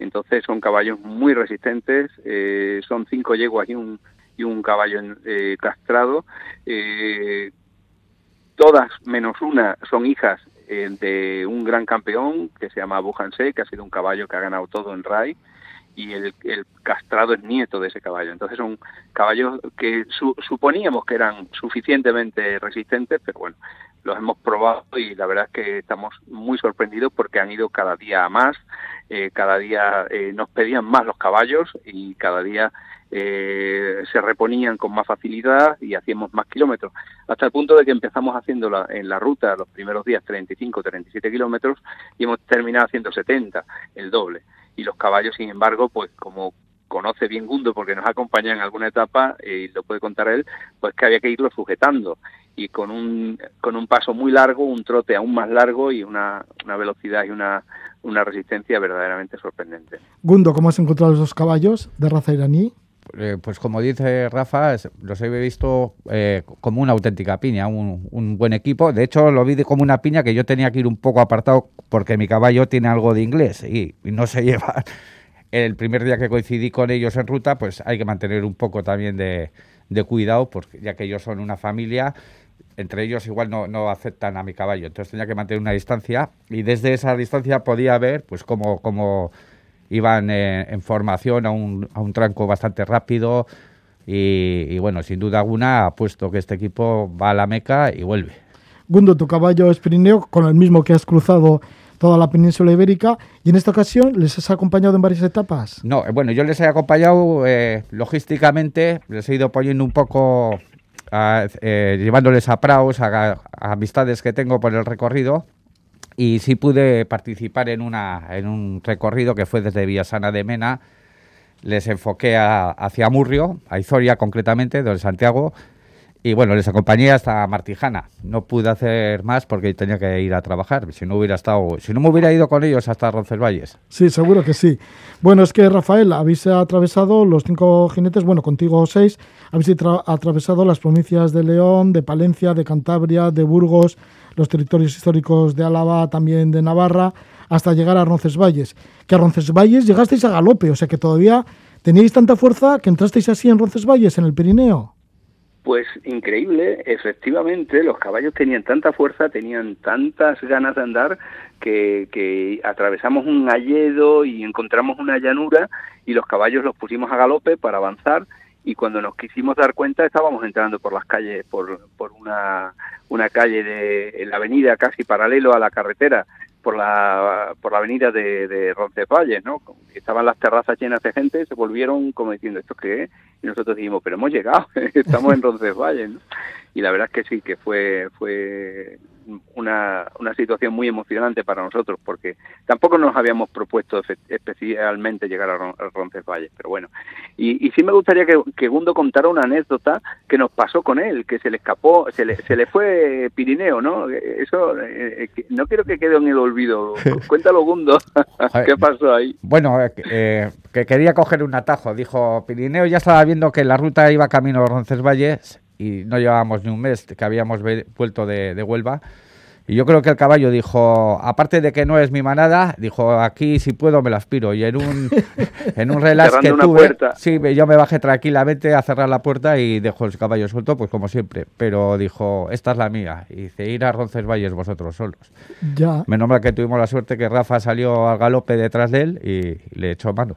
[SPEAKER 9] Entonces son caballos muy resistentes, eh, son cinco yeguas y un, y un caballo eh, castrado. Eh, todas menos una son hijas de un gran campeón que se llama Abu que ha sido un caballo que ha ganado todo en RAI y el, castrado es nieto de ese caballo. Entonces son caballos que suponíamos que eran suficientemente resistentes, pero bueno, los hemos probado y la verdad es que estamos muy sorprendidos porque han ido cada día a más, eh, cada día eh, nos pedían más los caballos y cada día eh, se reponían con más facilidad y hacíamos más kilómetros, hasta el punto de que empezamos haciendo en la ruta los primeros días 35, 37 kilómetros y hemos terminado haciendo 70, el doble. Y los caballos, sin embargo, pues como conoce bien Gundo porque nos acompaña en alguna etapa y lo puede contar él, pues que había que irlo sujetando y con un, con un paso muy largo, un trote aún más largo y una, una velocidad y una, una resistencia verdaderamente sorprendente.
[SPEAKER 2] Gundo, ¿cómo has encontrado esos caballos de raza iraní?
[SPEAKER 10] Eh, pues como dice Rafa, los he visto eh, como una auténtica piña, un, buen equipo. De hecho, lo vi como una piña que yo tenía que ir un poco apartado porque mi caballo tiene algo de inglés y, y no se lleva. El primer día que coincidí con ellos en ruta, pues hay que mantener un poco también de, cuidado, porque ya que ellos son una familia entre ellos igual no, no aceptan a mi caballo, entonces tenía que mantener una distancia y desde esa distancia podía ver pues cómo, cómo iban eh, en formación a un, a un tranco bastante rápido y, y bueno, sin duda alguna apuesto que este equipo va a la Meca y vuelve.
[SPEAKER 2] Gundo, tu caballo es Pirineo, con el mismo que has cruzado toda la península ibérica y en esta ocasión les has acompañado en varias etapas.
[SPEAKER 10] No, eh, bueno, yo les he acompañado eh, logísticamente, les he ido poniendo un poco, a- eh, llevándoles a praos, a, a amistades que tengo por el recorrido y sí pude participar en, una, en un recorrido que fue desde Villasana de Mena, les enfoqué a- hacia Murrio, a Izoria concretamente, de Santiago, y bueno, les acompañé hasta Martijana. No pude hacer más porque tenía que ir a trabajar. Si no hubiera estado, si no me hubiera ido con ellos hasta Roncesvalles.
[SPEAKER 2] Sí, seguro que sí. Bueno, es que Rafael, habéis atravesado los cinco jinetes, bueno, contigo seis, habéis tra- atravesado las provincias de León, de Palencia, de Cantabria, de Burgos, los territorios históricos de Álava, también de Navarra, hasta llegar a Roncesvalles. Que a Roncesvalles llegasteis a galope, o sea que todavía teníais tanta fuerza que entrasteis así en Roncesvalles, en el Pirineo.
[SPEAKER 9] Pues increíble, efectivamente, los caballos tenían tanta fuerza, tenían tantas ganas de andar que, atravesamos un alledo y encontramos una llanura y los caballos los pusimos a galope para avanzar y cuando nos quisimos dar cuenta estábamos entrando por las calles, por, por una, una calle de la avenida casi paralelo a la carretera, por la, por la avenida de, de Roncesvalles, ¿no? Estaban las terrazas llenas de gente, se volvieron como diciendo, ¿esto qué es? Y nosotros dijimos, pero hemos llegado, estamos en Roncesvalles, ¿no? Y la verdad es que sí, que fue, fue una, una situación muy emocionante para nosotros, porque tampoco nos habíamos propuesto especialmente llegar a, Ron- a Roncesvalles, pero bueno. Y, y sí me gustaría que, que Gundo contara una anécdota que nos pasó con él, que se le escapó, se le, se le fue Pirineo, ¿no? Eso, eh, eh, no quiero que quede en el olvido. Cu- Cuéntalo, Gundo, ¿qué pasó ahí?
[SPEAKER 10] Bueno, que- eh, que quería coger un atajo. Dijo, Pirineo ya estaba viendo que la ruta iba camino a Roncesvalles y no llevábamos ni un mes que habíamos vuelto de, de Huelva. Y yo creo que el caballo dijo, aparte de que no es mi manada, dijo, aquí si puedo me la aspiro. Y en un, en un relax que tuve,
[SPEAKER 9] puerta.
[SPEAKER 10] sí, yo me bajé tranquilamente a cerrar la puerta y dejó el caballo suelto, pues como siempre. Pero dijo, esta es la mía. Y dice, ir a Roncesvalles vosotros solos.
[SPEAKER 2] Ya.
[SPEAKER 10] Menos mal que tuvimos la suerte que Rafa salió al galope detrás de él y le echó mano.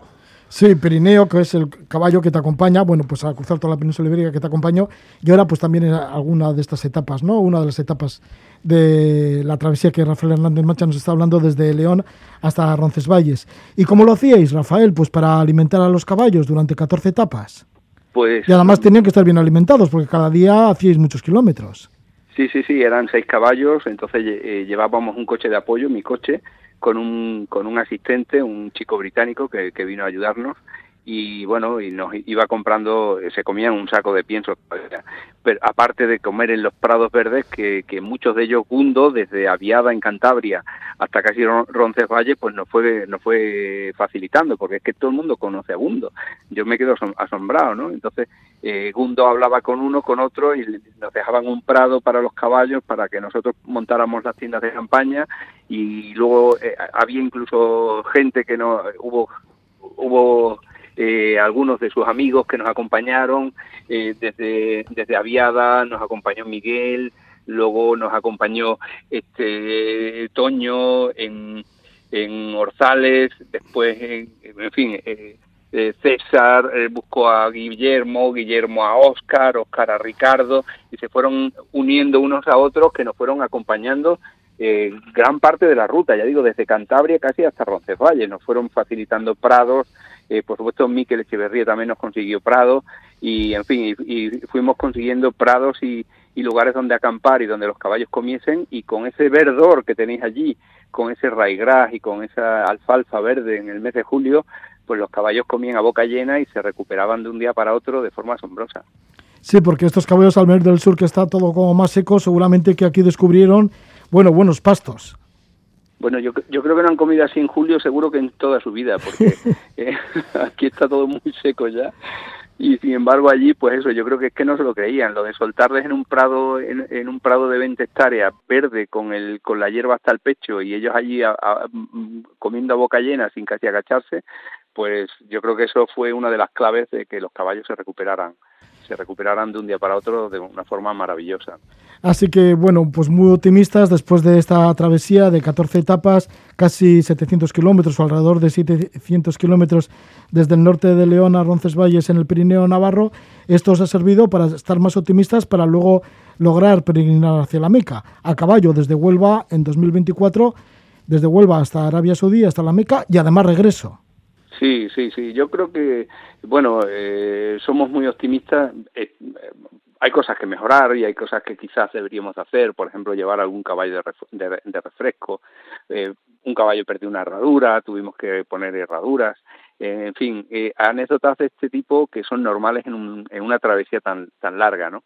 [SPEAKER 2] Sí, Pirineo, que es el caballo que te acompaña, bueno, pues a cruzar toda la península ibérica que te acompañó, y ahora pues también en alguna de estas etapas, ¿no? Una de las etapas de la travesía que Rafael Hernández Mancha nos está hablando desde León hasta Roncesvalles. ¿Y cómo lo hacíais, Rafael? Pues para alimentar a los caballos durante 14 etapas.
[SPEAKER 9] Pues
[SPEAKER 2] Y además tenían que estar bien alimentados, porque cada día hacíais muchos kilómetros.
[SPEAKER 9] Sí, sí, sí, eran seis caballos, entonces eh, llevábamos un coche de apoyo, mi coche, con un, con un asistente, un chico británico que, que vino a ayudarnos y bueno, y nos iba comprando, eh, se comían un saco de pienso, pero aparte de comer en los prados verdes, que, que muchos de ellos Gundo, desde Aviada en Cantabria hasta casi Ron- Roncesvalles, pues nos fue, nos fue facilitando, porque es que todo el mundo conoce a Gundo. Yo me quedo asom- asombrado, ¿no? Entonces, eh, Gundo hablaba con uno, con otro, y nos dejaban un prado para los caballos, para que nosotros montáramos las tiendas de campaña, y luego eh, había incluso gente que no, hubo, hubo eh, algunos de sus amigos que nos acompañaron eh, desde, desde Aviada, nos acompañó Miguel, luego nos acompañó este Toño en, en Orzales, después, en, en fin, eh, eh, César eh, buscó a Guillermo, Guillermo a Óscar, Óscar a Ricardo, y se fueron uniendo unos a otros que nos fueron acompañando eh, gran parte de la ruta, ya digo, desde Cantabria casi hasta Roncesvalles, nos fueron facilitando prados, eh, por supuesto Miquel Echeverría también nos consiguió prados, y en fin, y, fuimos consiguiendo prados y, lugares donde acampar y donde los caballos comiesen, y con ese verdor que tenéis allí, con ese raigras y con esa alfalfa verde en el mes de julio, pues los caballos comían a boca llena y se recuperaban de un día para otro de forma asombrosa.
[SPEAKER 2] Sí, porque estos caballos al venir del sur, que está todo como más seco, seguramente que aquí descubrieron, bueno, buenos pastos.
[SPEAKER 9] Bueno, yo, yo creo que no han comido así en julio, seguro que en toda su vida, porque eh, aquí está todo muy seco ya. Y sin embargo allí, pues eso, yo creo que es que no se lo creían. Lo de soltarles en un prado, en, en un prado de 20 hectáreas, verde, con el con la hierba hasta el pecho, y ellos allí a- a- comiendo a boca llena sin casi agacharse, pues yo creo que eso fue una de las claves de que los caballos se recuperaran, se recuperarán de un día para otro de una forma maravillosa.
[SPEAKER 2] Así que, bueno, pues muy optimistas después de esta travesía de 14 etapas, casi 700 kilómetros o alrededor de 700 kilómetros desde el norte de León a Roncesvalles en el Pirineo Navarro. Esto os ha servido para estar más optimistas para luego lograr peregrinar hacia la Meca, a caballo desde Huelva en 2024, desde Huelva hasta Arabia Saudí, hasta la Meca y además regreso.
[SPEAKER 9] Sí, sí, sí. Yo creo que, bueno, eh, somos muy optimistas. Eh, hay cosas que mejorar y hay cosas que quizás deberíamos hacer. Por ejemplo, llevar algún caballo de, refresco. Eh, un caballo perdió una herradura, tuvimos que poner herraduras. en fin, anécdotas de este tipo que son normales en, un, en una travesía tan, tan larga, ¿no?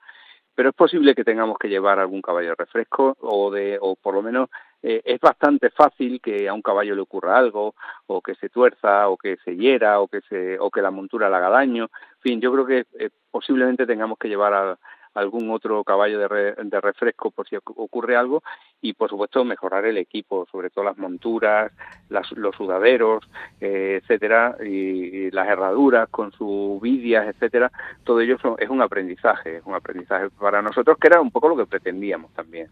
[SPEAKER 9] pero es posible que tengamos que llevar algún caballo de refresco o de o por lo menos eh, es bastante fácil que a un caballo le ocurra algo o que se tuerza o que se hiera o que se o que la montura le haga daño en fin yo creo que eh, posiblemente tengamos que llevar a, algún otro caballo de, de, refresco por si ocurre algo y por supuesto mejorar el equipo, sobre todo las monturas, las, los sudaderos, eh, etcétera, y, las herraduras con sus vidias, etcétera. Todo ello es un aprendizaje, es un aprendizaje para nosotros que era un poco lo que pretendíamos también.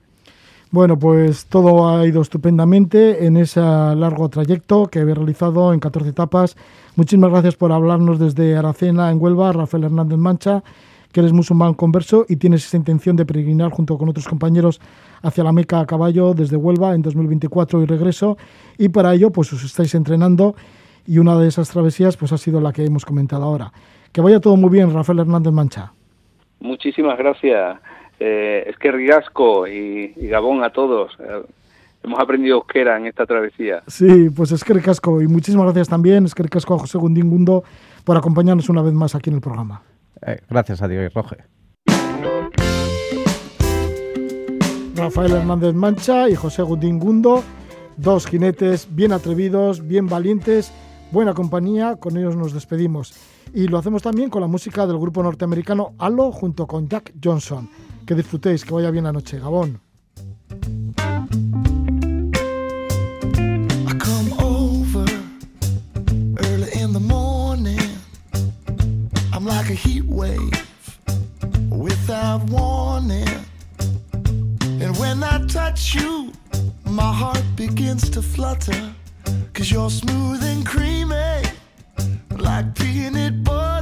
[SPEAKER 2] Bueno, pues todo ha ido estupendamente en ese largo trayecto que habéis realizado en 14 etapas. Muchísimas gracias por hablarnos desde Aracena, en Huelva, Rafael Hernández Mancha que eres musulmán converso y tienes esa intención de peregrinar junto con otros compañeros hacia la Meca a caballo desde Huelva en 2024 y regreso. Y para ello, pues os estáis entrenando y una de esas travesías pues ha sido la que hemos comentado ahora. Que vaya todo muy bien, Rafael Hernández Mancha.
[SPEAKER 9] Muchísimas gracias. Eh, es que Rigasco y, Gabón a todos. Eh, hemos aprendido euskera en esta travesía.
[SPEAKER 2] Sí, pues es que Ricasco y muchísimas gracias también, es que Ricasco a José Gundín Gundo por acompañarnos una vez más aquí en el programa.
[SPEAKER 10] Eh, gracias a Dios, Roge.
[SPEAKER 2] Rafael Hernández Mancha y José Gundín Gundo, dos jinetes bien atrevidos, bien valientes, buena compañía, con ellos nos despedimos. Y lo hacemos también con la música del grupo norteamericano Halo junto con Jack Johnson. Que disfrutéis, que vaya bien la noche. Gabón. like a heat wave without warning. And when I touch you, my heart begins to flutter. Cause you're smooth and creamy, like peanut butter.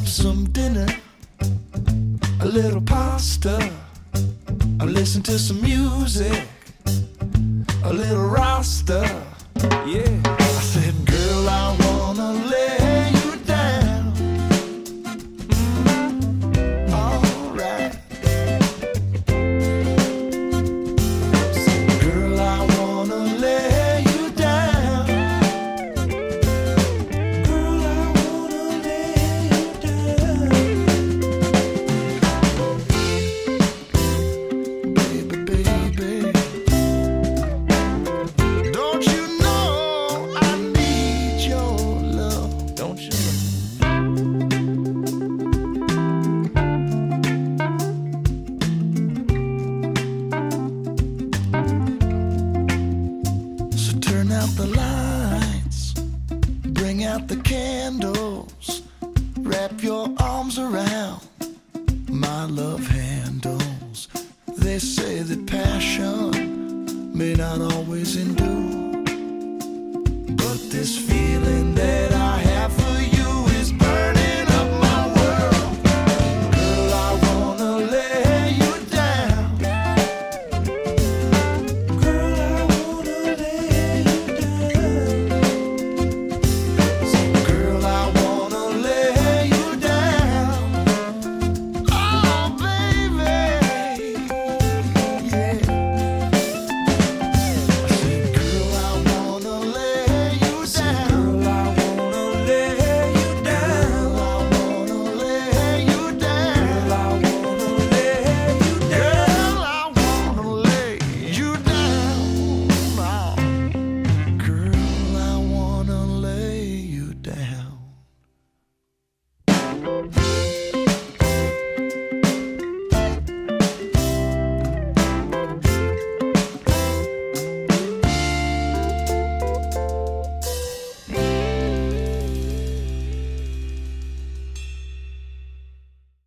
[SPEAKER 2] Up some dinner, a little pasta. I'll listen to some music, a little rasta. Yeah,